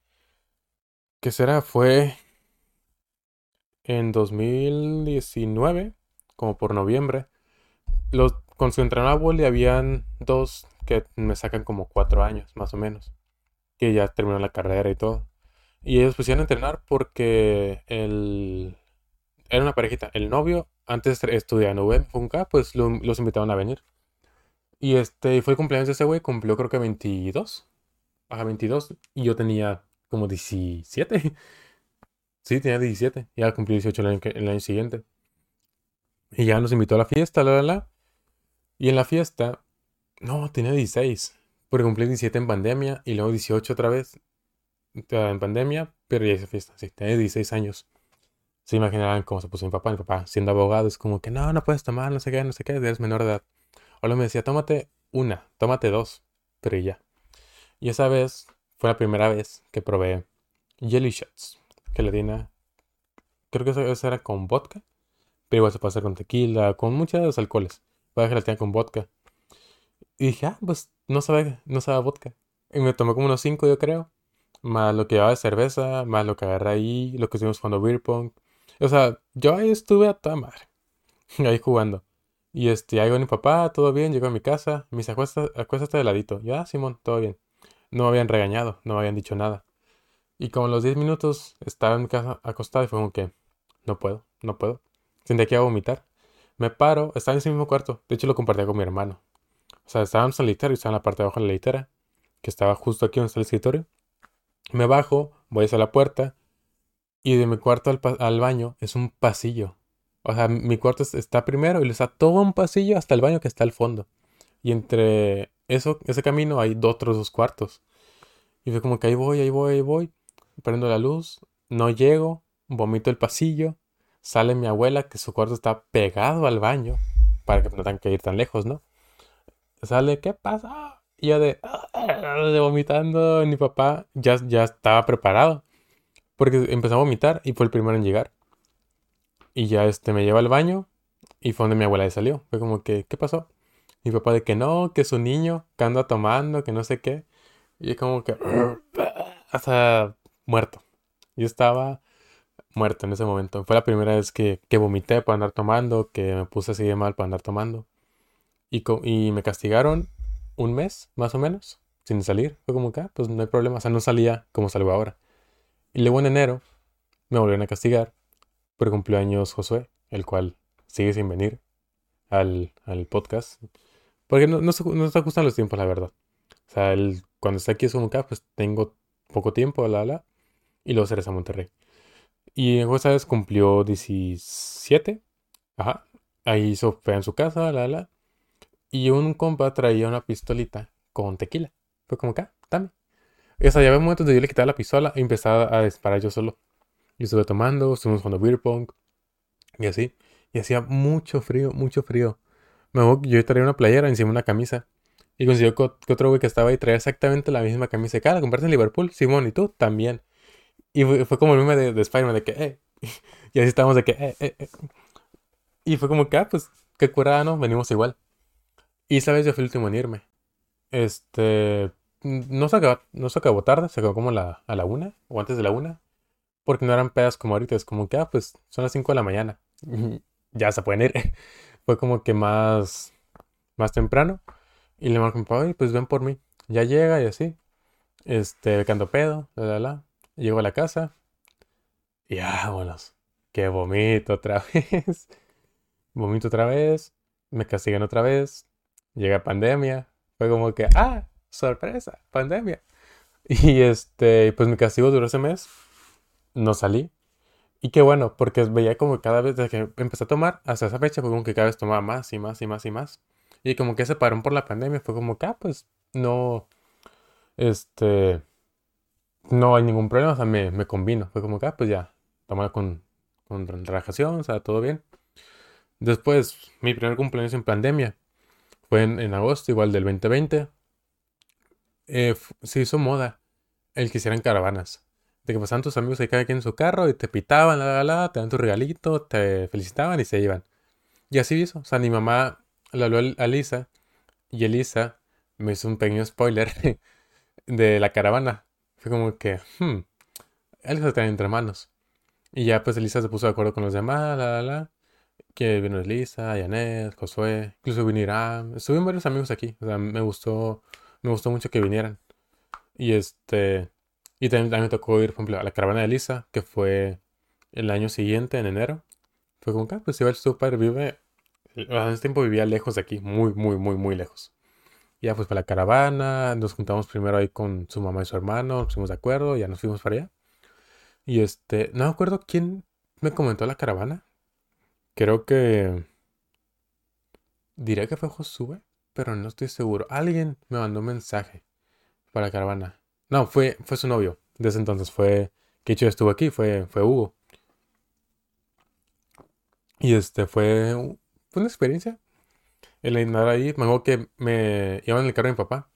¿qué será? Fue en 2019, como por noviembre. Los, con su entrenador y habían dos que me sacan como cuatro años, más o menos. Que ya terminó la carrera y todo. Y ellos pusieron a entrenar porque el... era una parejita. El novio antes estudiaba en UV, Funka, pues los invitaron a venir. Y este fue el cumpleaños de ese güey, cumplió creo que 22. Ajá, 22. Y yo tenía como 17. sí, tenía 17. Ya cumplí 18 el año, el año siguiente. Y ya nos invitó a la fiesta, la, la, la. Y en la fiesta, no, tenía 16. Porque cumplí 17 en pandemia y luego 18 otra vez en pandemia, pero ya hice fiesta, sí, tenía 16 años. Se imaginarán cómo se puso mi papá. Mi papá, siendo abogado, es como que no, no puedes tomar, no sé qué, no sé qué, eres menor de edad. Hola me decía, tómate una, tómate dos, pero ya. Y esa vez fue la primera vez que probé jelly shots, di creo que eso, era con vodka, pero igual se puede hacer con tequila, con muchos alcoholes. A gelatina con vodka. Y dije, ah, pues no sabe, no sabe vodka. Y me tomé como unos cinco, yo creo más lo que llevaba de cerveza, más lo que agarré ahí, lo que estuvimos jugando beer pong. O sea, yo ahí estuve a toda madre, ahí jugando. Y este, ahí con mi papá, todo bien, llegó a mi casa, me dice, acuéstate, de ladito. Ya, ah, Simón, todo bien. No me habían regañado, no me habían dicho nada. Y como los 10 minutos estaba en mi casa acostado y fue como que, no puedo, no puedo. Sentía que iba a vomitar. Me paro, estaba en ese mismo cuarto. De hecho, lo compartía con mi hermano. O sea, estábamos en el y estaba en la parte de abajo de la litera, que estaba justo aquí donde está el escritorio. Me bajo, voy hacia la puerta y de mi cuarto al, baño es un pasillo. O sea, mi cuarto está primero y está todo un pasillo hasta el baño que está al fondo. Y entre eso, ese camino hay otros dos cuartos. Y fue como que ahí voy, ahí voy, ahí voy. Prendo la luz, no llego, vomito el pasillo. Sale mi abuela, que su cuarto está pegado al baño, para que no tengan que ir tan lejos, ¿no? Sale, ¿qué pasa? Y yo de, de vomitando, mi papá ya, ya estaba preparado. Porque empezó a vomitar y fue el primero en llegar. Y ya este me lleva al baño y fue donde mi abuela salió. Fue como que, ¿qué pasó? Mi papá de que no, que su niño, que anda tomando, que no sé qué. Y como que, hasta muerto. Yo estaba muerto en ese momento. Fue la primera vez que, que vomité por andar tomando, que me puse así de mal por andar tomando. Y, y me castigaron un mes, más o menos, sin salir. Fue como que, ah, pues no hay problema. O sea, no salía como salgo ahora. Y luego en enero me volvieron a castigar por cumpleaños Josué, el cual sigue sin venir al, podcast. Porque no, no, no se ajustan los tiempos, la verdad. O sea, él, cuando está aquí es como que, ah, pues tengo poco tiempo, la, la. Y luego se a Monterrey. Y en vez cumplió 17. Ajá. Ahí hizo fue en su casa, la, la. Y un compa traía una pistolita con tequila. Fue como acá, ah, dame. O sea, ya había momentos donde yo le quitaba la pistola y empezaba a disparar yo solo. Y estuve tomando, estuvimos jugando beer pong y así. Y hacía mucho frío, mucho frío. Me yo traía una playera encima una camisa. Y consiguió que otro güey que estaba ahí traía exactamente la misma camisa. Cara, compraste en Liverpool, Simón, y tú también. Y fue, como el meme de, de Spider-Man de que, eh. y así estábamos de que, eh, eh, eh. Y fue como que, ah, pues, qué curada, ¿no? Venimos igual. Y esa vez yo fui el último en irme. Este, no se acabó, no se acabó tarde, se acabó como la, a la una o antes de la una. Porque no eran pedas como ahorita, es como que, ah, pues son las 5 de la mañana. ya se pueden ir. Fue como que más, más temprano. Y le marco a mi papá, pues ven por mí. Ya llega y así. Este, canto pedo, la, la, la. Llego a la casa. Y vámonos. Que vomito otra vez. vomito otra vez. Me castigan otra vez. Llega pandemia. Fue como que, ah, sorpresa, pandemia. Y este, pues mi castigo duró ese mes. No salí. Y qué bueno, porque veía como cada vez desde que empecé a tomar, hasta esa fecha, fue como que cada vez tomaba más y más y más y más. Y como que se paró por la pandemia, fue como que, ah, pues no, este, no hay ningún problema, o sea, me, me combino. Fue como que, ah, pues ya, tomar con, con relajación, o sea, todo bien. Después, mi primer cumpleaños en pandemia fue en, agosto, igual del 2020. Eh, se hizo moda el que hicieran caravanas de que pasaban tus amigos ahí cada quien en su carro y te pitaban, la, la, la, te dan tu regalito, te felicitaban y se iban. Y así hizo. O sea, mi mamá le habló a Lisa y Elisa me hizo un pequeño spoiler de la caravana. Fue como que, hmm, él se entre manos. Y ya pues Elisa se puso de acuerdo con los demás, la, la, la. Que vino Elisa, Janet, Josué, incluso vino Irán. Estuvieron varios amigos aquí. O sea, me gustó, me gustó mucho que vinieran. Y este, y también, me tocó ir, por ejemplo, a la caravana de Lisa, que fue el año siguiente, en enero. Fue como que, ah, pues igual su vive, ese tiempo vivía lejos de aquí, muy, muy, muy, muy lejos. Ya pues para la caravana, nos juntamos primero ahí con su mamá y su hermano, nos pusimos de acuerdo, ya nos fuimos para allá. Y este, no me acuerdo quién me comentó la caravana. Creo que... Diré que fue Josué, pero no estoy seguro. Alguien me mandó un mensaje para la caravana. No, fue, fue su novio. Desde entonces fue. Que hecho estuvo aquí, fue, fue Hugo. Y este fue, fue una experiencia. El andar ahí, me acuerdo que me iba en el carro de mi papá,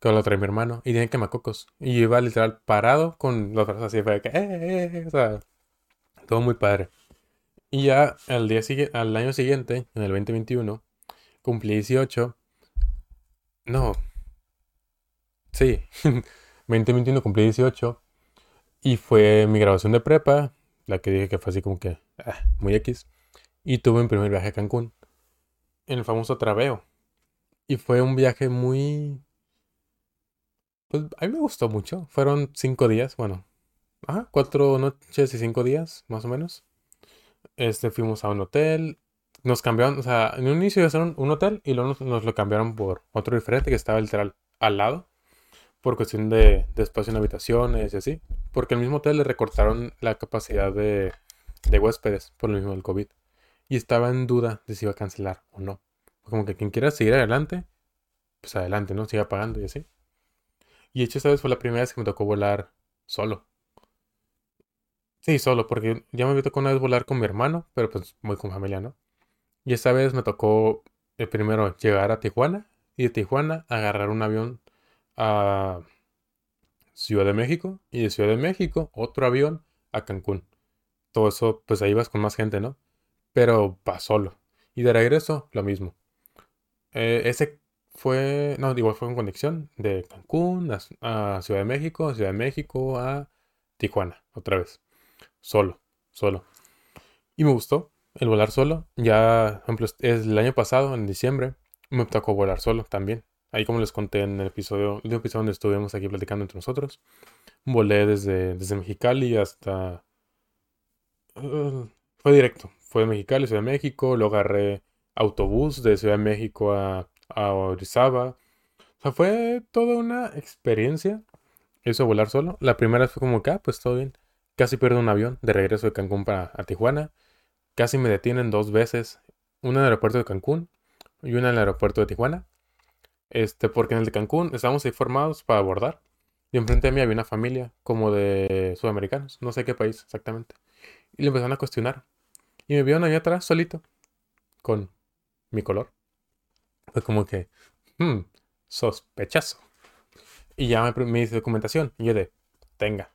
que lo trae mi hermano, y que quemacocos. Y iba literal parado con los brazos así, fue que, eh, eh, eh" o sea, todo muy padre. Y ya al, día al año siguiente, en el 2021, cumplí 18. No. Sí. 2021 cumplí 18 y fue mi graduación de prepa, la que dije que fue así como que ah, muy X. Y tuve mi primer viaje a Cancún, en el famoso Traveo. Y fue un viaje muy... Pues a mí me gustó mucho. Fueron cinco días, bueno, ajá, cuatro noches y cinco días, más o menos. Este, fuimos a un hotel. Nos cambiaron, o sea, en un inicio iba a un, hotel y luego nos, lo cambiaron por otro diferente que estaba literal al lado por cuestión de, espacio en habitaciones y así. Porque el mismo hotel le recortaron la capacidad de, de huéspedes por lo mismo del COVID. Y estaba en duda de si iba a cancelar o no. Como que quien quiera seguir adelante, pues adelante, ¿no? Siga pagando y así. Y de hecho, esta vez fue la primera vez que me tocó volar solo. Sí, solo, porque ya me había tocado una vez volar con mi hermano, pero pues muy con familia, ¿no? Y esta vez me tocó el eh, primero llegar a Tijuana y de Tijuana agarrar un avión a Ciudad de México y de Ciudad de México otro avión a Cancún. Todo eso, pues ahí vas con más gente, ¿no? Pero va solo. Y de regreso, lo mismo. Eh, ese fue, no, igual fue en conexión de Cancún a, Ciudad de México, Ciudad de México a Tijuana, otra vez. Solo, solo. Y me gustó el volar solo. Ya, por ejemplo, es el año pasado, en diciembre, me tocó volar solo también. Ahí como les conté en el episodio, el episodio donde estuvimos aquí platicando entre nosotros, volé desde, desde Mexicali hasta... Uh, fue directo, fue de Mexicali, Ciudad de México, luego agarré autobús de Ciudad de México a, a Orizaba. O sea, fue toda una experiencia eso volar solo. La primera fue como que, ah, pues todo bien. Casi pierdo un avión de regreso de Cancún para a Tijuana. Casi me detienen dos veces. Una en el aeropuerto de Cancún y una en el aeropuerto de Tijuana. Este, porque en el de Cancún estábamos ahí formados para abordar. Y enfrente de mí había una familia como de sudamericanos, no sé qué país exactamente. Y le empezaron a cuestionar. Y me vieron ahí atrás solito, con mi color. Fue como que, hmm, sospechoso. Y ya me, me dice documentación. Y yo de, tenga.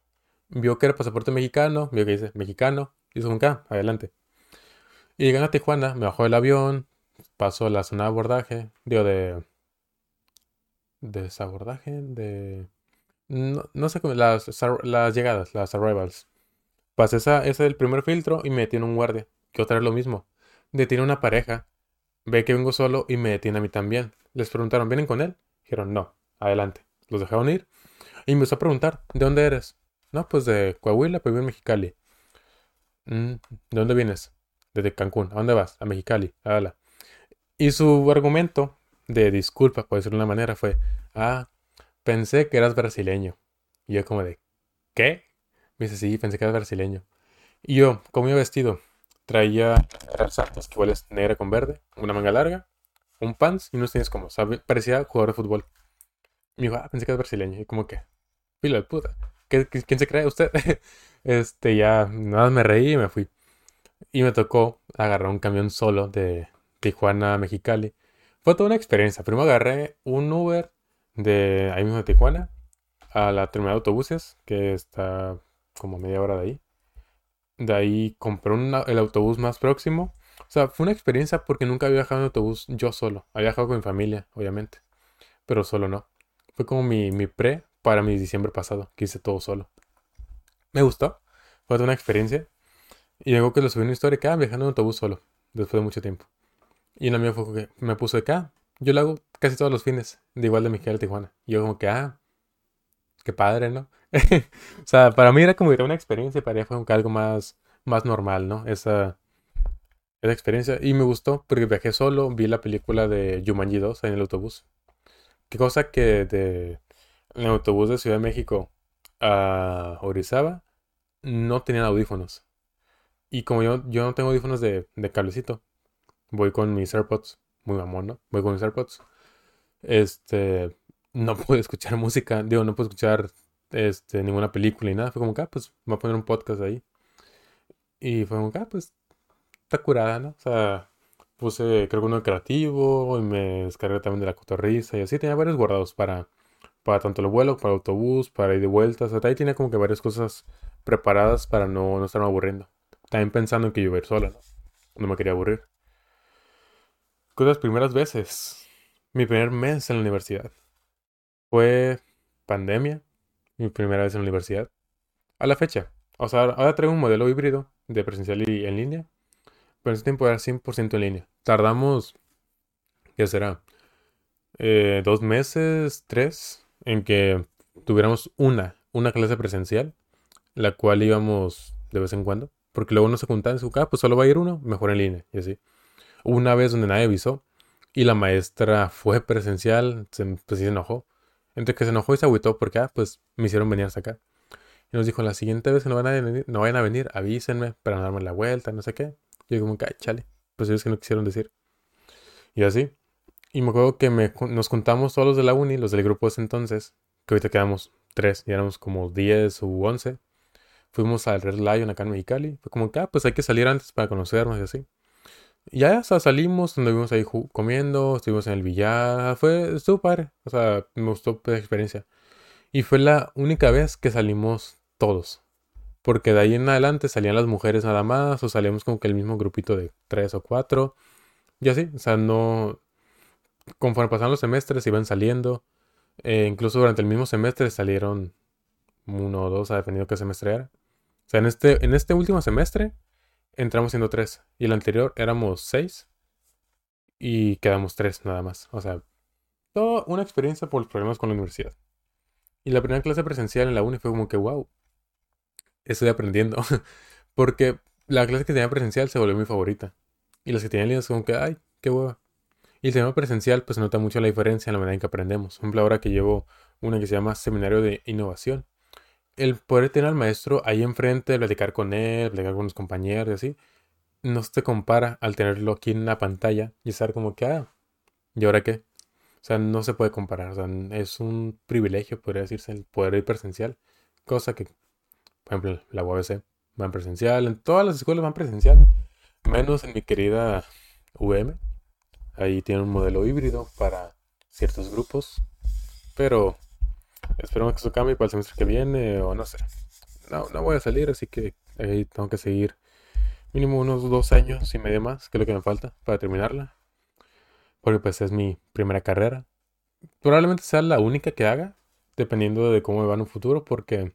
Vio que era pasaporte mexicano, vio que dice mexicano. Y dijo, acá, adelante. Y llegando a Tijuana, me bajó del avión, pasó a la zona de abordaje, digo, de desabordaje, de... No, no sé cómo, las, llegadas, las arrivals. Pasé esa, ese es el primer filtro y me detiene un guardia, que otra lo mismo. Detiene una pareja, ve que vengo solo y me detiene a mí también. Les preguntaron, ¿vienen con él? Dijeron, no, adelante. Los dejaron ir. Y me empezó a preguntar, ¿de dónde eres? No, pues de Coahuila, pero vivo en Mexicali. Mm, ¿De dónde vienes? Desde Cancún. ¿A dónde vas? A Mexicali. Hágala. Y su argumento de disculpa, por decirlo de una manera, fue, ah, pensé que eras brasileño. Y yo como de, ¿qué? Me dice, sí, pensé que eras brasileño. Y yo, como iba vestido, traía santos que igual es negra con verde, una manga larga, un pants y unos tenis como, ¿sabe? parecía jugador de fútbol. Me dijo, ah, pensé que eras brasileño. Y como que, filo de puta. ¿Quién se cree usted? este, ya, nada, me reí y me fui. Y me tocó agarrar un camión solo de Tijuana a Mexicali. Fue toda una experiencia. Primero agarré un Uber de ahí mismo de Tijuana a la terminal de autobuses, que está como media hora de ahí. De ahí compré el autobús más próximo. O sea, fue una experiencia porque nunca había viajado en autobús yo solo. Había viajado con mi familia, obviamente. Pero solo no. Fue como mi, mi pre para mi diciembre pasado, que hice todo solo. Me gustó. Fue una experiencia. Y luego que lo subí en una historia que, ah, viajando en autobús solo, después de mucho tiempo. Y la mía fue que me puso de acá. Yo lo hago casi todos los fines, de igual de Miguel Tijuana. Y yo como que, ah, qué padre, ¿no? o sea, para mí era como ir a una experiencia, para ella fue algo más, más normal, ¿no? Esa, esa experiencia. Y me gustó porque viajé solo, vi la película de Jumanji 2 en el autobús. Qué cosa que de, en el autobús de Ciudad de México a Orizaba no tenían audífonos. Y como yo, yo no tengo audífonos de, de cablecito, voy con mis AirPods, muy mamón, ¿no? Voy con mis AirPods. Este, no puedo escuchar música, digo, no puedo escuchar este, ninguna película ni nada. Fue como que, ah, pues, voy a poner un podcast ahí. Y fue como que, ah, pues, está curada, ¿no? O sea, puse, creo que uno creativo, y me descargué también de la cotorriza y así. Tenía varios guardados para, para tanto el vuelo, para el autobús, para ir de vueltas. O sea, ahí tenía como que varias cosas preparadas para no, no estarme aburriendo. También pensando en que yo iba a ir sola, ¿no? No me quería aburrir las primeras veces. Mi primer mes en la universidad. Fue pandemia. Mi primera vez en la universidad. A la fecha. O sea, ahora traigo un modelo híbrido de presencial y en línea. Pero en ese tiempo era 100% en línea. Tardamos, ¿qué será? Eh, dos meses, tres, en que tuviéramos una, una clase presencial, la cual íbamos de vez en cuando. Porque luego no se juntaban en su casa, pues solo va a ir uno, mejor en línea, y así una vez donde nadie avisó y la maestra fue presencial, se, pues se enojó. Entre que se enojó y se agüitó porque, ah, pues me hicieron venir hasta acá. Y nos dijo, la siguiente vez que no, van a venir, no vayan a venir, avísenme para darme la vuelta, no sé qué. Yo como, ay, chale, pues ellos que no quisieron decir. Y así. Y me acuerdo que nos juntamos todos los de la uni, los del grupo de ese entonces, que ahorita quedamos tres, y éramos como 10 u 11. Fuimos al Red Lion acá en Mexicali. Fue como que, ah, pues hay que salir antes para conocernos y así ya, sea, salimos, estuvimos ahí comiendo, estuvimos en el billar, fue, estuvo padre, o sea, me gustó la experiencia. Y fue la única vez que salimos todos. Porque de ahí en adelante salían las mujeres nada más, o salíamos como que el mismo grupito de tres o cuatro. Y así, o sea, no. Conforme pasaban los semestres iban saliendo. Eh, incluso durante el mismo semestre salieron uno o dos, a dependiendo qué semestre era. O sea, en este, en este último semestre entramos siendo tres. Y el anterior éramos seis. Y quedamos tres nada más. O sea, toda una experiencia por los problemas con la universidad. Y la primera clase presencial en la uni fue como que, wow, estoy aprendiendo. Porque la clase que tenía presencial se volvió mi favorita. Y las que tenía en línea como que, ay, qué hueva. Y el tema presencial, pues nota mucho la diferencia en la manera en que aprendemos. Por ejemplo, ahora que llevo una que se llama Seminario de Innovación el poder tener al maestro ahí enfrente, platicar con él, platicar con los compañeros y así, no se compara al tenerlo aquí en la pantalla y estar como que, ah, ¿y ahora qué? O sea, no se puede comparar. O sea, es un privilegio, podría decirse, el poder ir presencial. Cosa que, por ejemplo, la UABC van presencial, en todas las escuelas van presencial, menos en mi querida UM. Ahí tiene un modelo híbrido para ciertos grupos, pero Esperemos que eso cambie para el semestre que viene o no sé. No, no voy a salir, así que ahí tengo que seguir mínimo unos dos años y medio más, que es lo que me falta para terminarla. Porque pues es mi primera carrera. probablemente sea la única que haga, dependiendo de cómo me va en un futuro, porque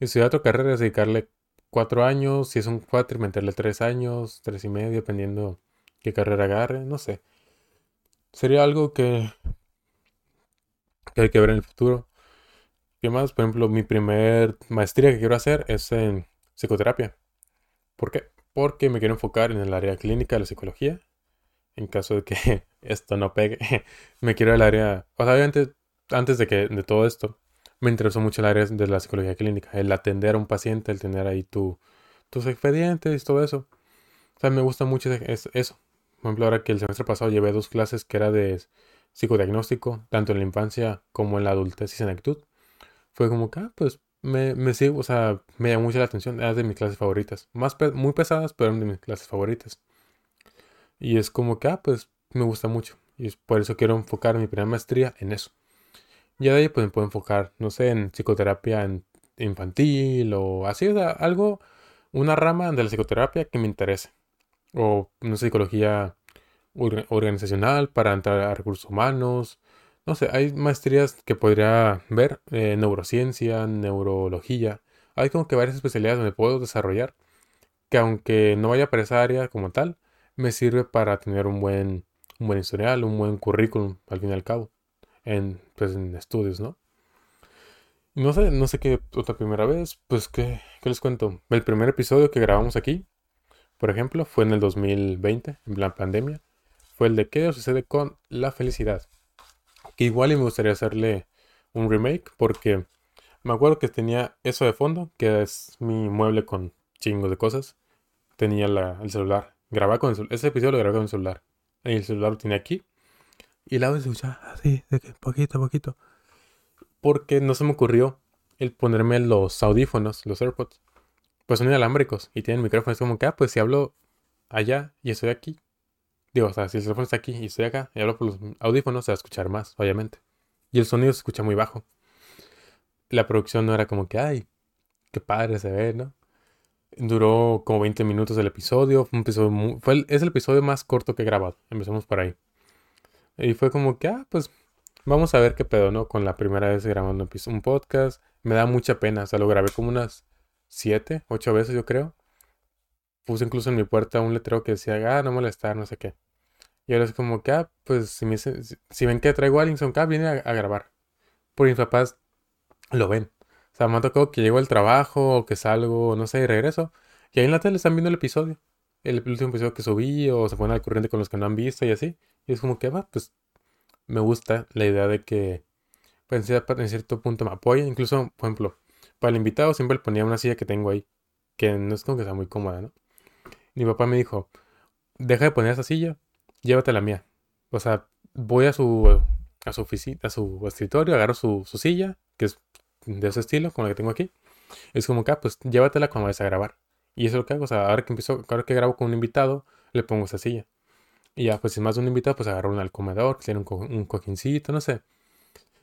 estudiar otra carrera es dedicarle cuatro años, si es un cuatro, meterle tres años, tres y medio, dependiendo qué carrera agarre, no sé. Sería algo que, que hay que ver en el futuro. ¿Qué más? Por ejemplo, mi primer maestría que quiero hacer es en psicoterapia. ¿Por qué? Porque me quiero enfocar en el área clínica de la psicología. En caso de que esto no pegue, me quiero el área. O sea, obviamente, antes de que de todo esto, me interesó mucho el área de la psicología clínica. El atender a un paciente, el tener ahí tu, tus expedientes y todo eso. O sea, me gusta mucho eso. Por ejemplo, ahora que el semestre pasado llevé dos clases que era de psicodiagnóstico, tanto en la infancia como en la adultez y senectud fue como que, ah, pues me, me sigo, o sea, me llamó mucho la atención, era de mis clases favoritas. Más muy pesadas, pero eran de mis clases favoritas. Y es como que, ah, pues me gusta mucho. Y es por eso quiero enfocar mi primera maestría en eso. Y de ahí pues me puedo enfocar, no sé, en psicoterapia infantil o así, o sea, algo, una rama de la psicoterapia que me interese. O una psicología organizacional para entrar a recursos humanos no sé, hay maestrías que podría ver, eh, neurociencia, neurología. Hay como que varias especialidades donde puedo desarrollar, que aunque no vaya para esa área como tal, me sirve para tener un buen, un buen historial, un buen currículum, al fin y al cabo, en, pues, en estudios, ¿no? No sé, no sé qué otra primera vez, pues, ¿qué, ¿qué les cuento? El primer episodio que grabamos aquí, por ejemplo, fue en el 2020, en plan pandemia, fue el de qué sucede con la felicidad que igual y me gustaría hacerle un remake porque me acuerdo que tenía eso de fondo, que es mi mueble con chingos de cosas. Tenía el celular, grababa con el celular, ese episodio lo grabé con el celular. Y el celular lo tenía aquí. Y la vez escuchaba así, de que poquito a poquito. Porque no se me ocurrió el ponerme los audífonos, los AirPods. Pues son inalámbricos y tienen micrófono. Es como que, ah, pues si hablo allá y estoy aquí, Digo, o sea, si el teléfono está aquí y estoy acá y hablo por los audífonos, se va a escuchar más, obviamente. Y el sonido se escucha muy bajo. La producción no era como que, ay, qué padre se ve, ¿no? Duró como 20 minutos el episodio. Fue un episodio fue es el episodio más corto que he grabado. Empezamos por ahí. Y fue como que, ah, pues vamos a ver qué pedo, ¿no? Con la primera vez grabando un podcast. Me da mucha pena. O sea, lo grabé como unas 7, 8 veces, yo creo puse incluso en mi puerta un letrero que decía, ah, no molestar, no sé qué. Y ahora es como que, ah, pues si, me, ven que traigo a Allinson acá, viene a, grabar. Por mis papás lo ven. O sea, me ha tocado que llego al trabajo o que salgo, no sé, y regreso. Y ahí en la tele están viendo el episodio. El, último episodio que subí o se ponen al corriente con los que no han visto y así. Y es como que, va, pues me gusta la idea de que pues, en cierto punto me apoyen. Incluso, por ejemplo, para el invitado siempre le ponía una silla que tengo ahí. Que no es como que sea muy cómoda, ¿no? mi papá me dijo, deja de poner esa silla, llévate la mía. O sea, voy a su, a su oficina, a su escritorio, agarro su, silla, que es de ese estilo, como la que tengo aquí. Es como que, ah, pues llévatela cuando vayas a grabar. Y eso es lo que hago. O sea, ahora que empiezo, ahora que grabo con un invitado, le pongo esa silla. Y ya, pues si más de un invitado, pues agarro un al comedor, que tiene un, un cojincito, no sé.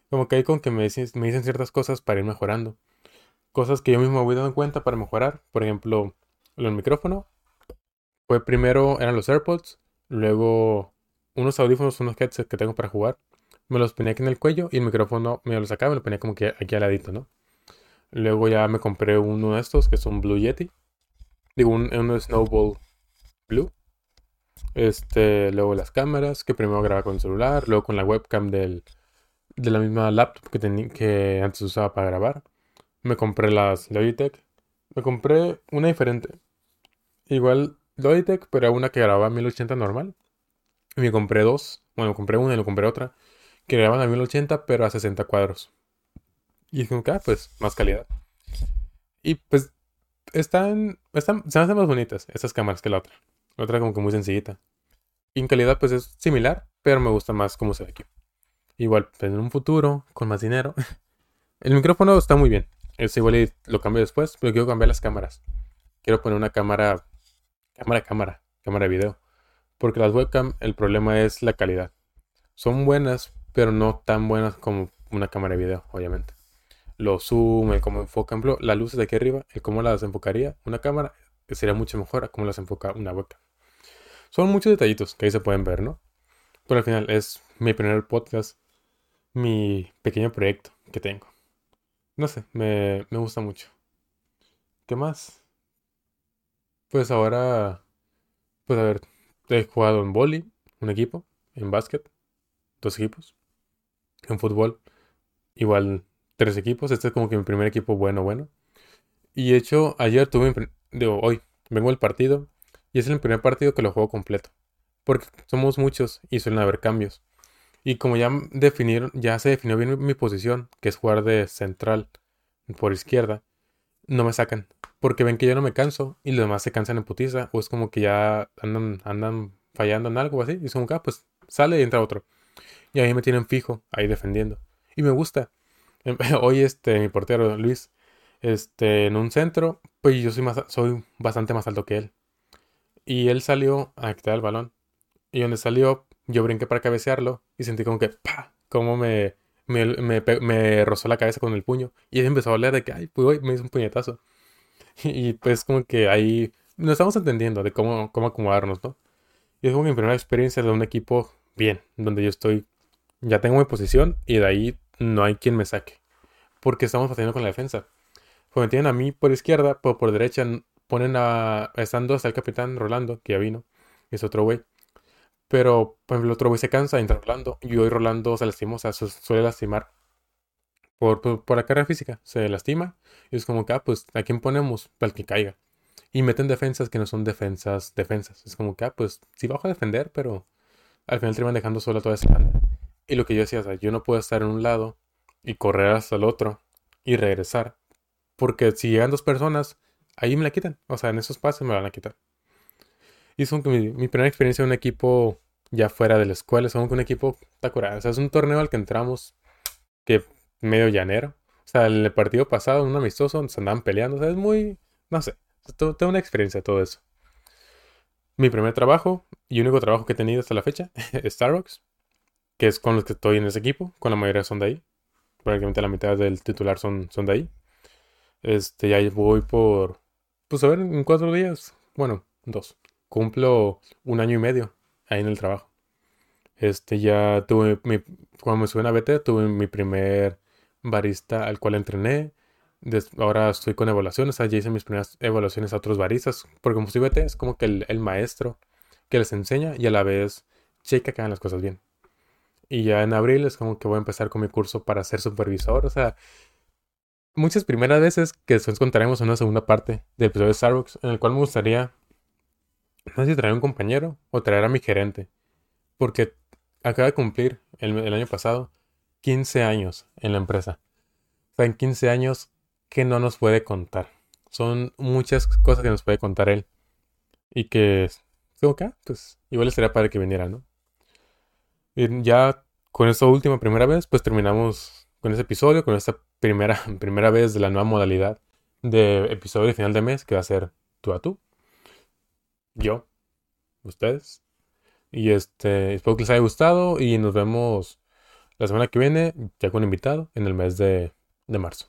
Como que hay con que me dicen, me dicen ciertas cosas para ir mejorando. Cosas que yo mismo voy dando cuenta para mejorar. Por ejemplo, el micrófono fue primero eran los AirPods, luego unos audífonos, unos headsets que tengo para jugar. Me los ponía aquí en el cuello y el micrófono me lo sacaba y me lo ponía como que aquí al ladito, ¿no? Luego ya me compré uno de estos que es un Blue Yeti. Digo, un, Snowball Blue. Este, luego las cámaras, que primero grababa con el celular, luego con la webcam del, de la misma laptop que, que antes usaba para grabar. Me compré las Logitech. Me compré una diferente. Igual Logitech, pero una que grababa a 1080 normal. Y me compré dos. Bueno, compré una y lo compré otra. Que grababan a 1080, pero a 60 cuadros. Y que, ah, pues, más calidad. Y pues, están, están, se hacen más bonitas estas cámaras que la otra. La otra como que muy sencillita. Y en calidad, pues, es similar, pero me gusta más cómo se ve aquí. Igual, pues, en un futuro, con más dinero. El micrófono está muy bien. Es igual lo cambio después, pero quiero cambiar las cámaras. Quiero poner una cámara cámara, cámara, cámara de video. Porque las webcam, el problema es la calidad. Son buenas, pero no tan buenas como una cámara de video, obviamente. Lo zoom, el cómo enfoca, ejemplo, las luces de aquí arriba, el cómo las enfocaría una cámara, sería mucho mejor a cómo las enfoca una webcam. Son muchos detallitos que ahí se pueden ver, ¿no? Pero al final es mi primer podcast, mi pequeño proyecto que tengo. No sé, me, me gusta mucho. ¿Qué más? Pues ahora, pues a ver, he jugado en boli, un equipo, en básquet, dos equipos, en fútbol, igual tres equipos. Este es como que mi primer equipo bueno, bueno. Y de hecho, ayer tuve, digo, hoy, vengo el partido y es el primer partido que lo juego completo. Porque somos muchos y suelen haber cambios. Y como ya definieron, ya se definió bien mi posición, que es jugar de central por izquierda, no me sacan. Porque ven que yo no me canso y los demás se cansan en putiza. O es como que ya andan, andan fallando en algo así. Y es como que, ah, pues sale y entra otro. Y ahí me tienen fijo, ahí defendiendo. Y me gusta. Hoy este, mi portero, Luis, este, en un centro, pues yo soy, más, soy bastante más alto que él. Y él salió a quitar el balón. Y donde salió, yo brinqué para cabecearlo y sentí como que, pa, como me, me, me, rozó la cabeza con el puño. Y él empezó a hablar de que, ay, pues me hizo un puñetazo. Y, pues como que ahí nos estamos entendiendo de cómo, cómo acomodarnos, ¿no? Y es como mi primera experiencia de un equipo bien, donde yo estoy, ya tengo mi posición y de ahí no hay quien me saque. Porque estamos haciendo con la defensa. Me tienen a mí por izquierda, pero por derecha ponen a, estando hasta el capitán Rolando, que ya vino, es otro güey. Pero, por ejemplo, otro güey se cansa de entrar Rolando y hoy Rolando se lastima, o sea, suele lastimar por, por, la carrera física. Se lastima y es como que, ah, pues, ¿a quién ponemos? El que caiga. Y meten defensas que no son defensas, defensas. Es como que, ah, pues, sí bajo a defender, pero al final terminan dejando sola toda esa banda. Y lo que yo decía, o sea, yo no puedo estar en un lado y correr hasta el otro y regresar. Porque si llegan dos personas, ahí me la quitan. O sea, en esos pases me la van a quitar. Como que mi, primera experiencia en un equipo ya fuera de la escuela, es como que un equipo curado. O sea, es un torneo al que entramos que medio llanero. O sea, el partido pasado, un amistoso, se andaban peleando. O sea, es muy, no sé, tengo una experiencia todo eso. Mi primer trabajo y único trabajo que he tenido hasta la fecha es Starbucks, que es con los que estoy en ese equipo, con la mayoría son de ahí. Prácticamente la mitad del titular son, son de ahí. Este, ya voy por, pues a ver, en cuatro días, bueno, dos cumplo un año y medio ahí en el trabajo. Este, ya tuve mi, cuando me subí a BT, tuve mi primer barista al cual entrené. ahora estoy con evaluaciones, ya hice mis primeras evaluaciones a otros baristas, porque como soy BT es como que el, maestro que les enseña y a la vez checa que hagan las cosas bien. Y ya en abril es como que voy a empezar con mi curso para ser supervisor, o sea, muchas primeras veces que después contaremos una segunda parte del episodio de Starbucks, en el cual me gustaría no sé si traer un compañero o traer a mi gerente. Porque acaba de cumplir el, año pasado 15 años en la empresa. O sea, en 15 años, que no nos puede contar? Son muchas cosas que nos puede contar él. Y que, como que, ah, pues igual estaría padre que viniera, ¿no? Y ya con esta última primera vez, pues terminamos con ese episodio, con esta primera, primera vez de la nueva modalidad de episodio de final de mes que va a ser tú a tú yo, ustedes. Y este, espero que les haya gustado y nos vemos la semana que viene, ya con invitado, en el mes de, de marzo.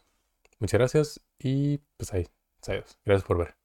Muchas gracias y pues ahí. Gracias por ver.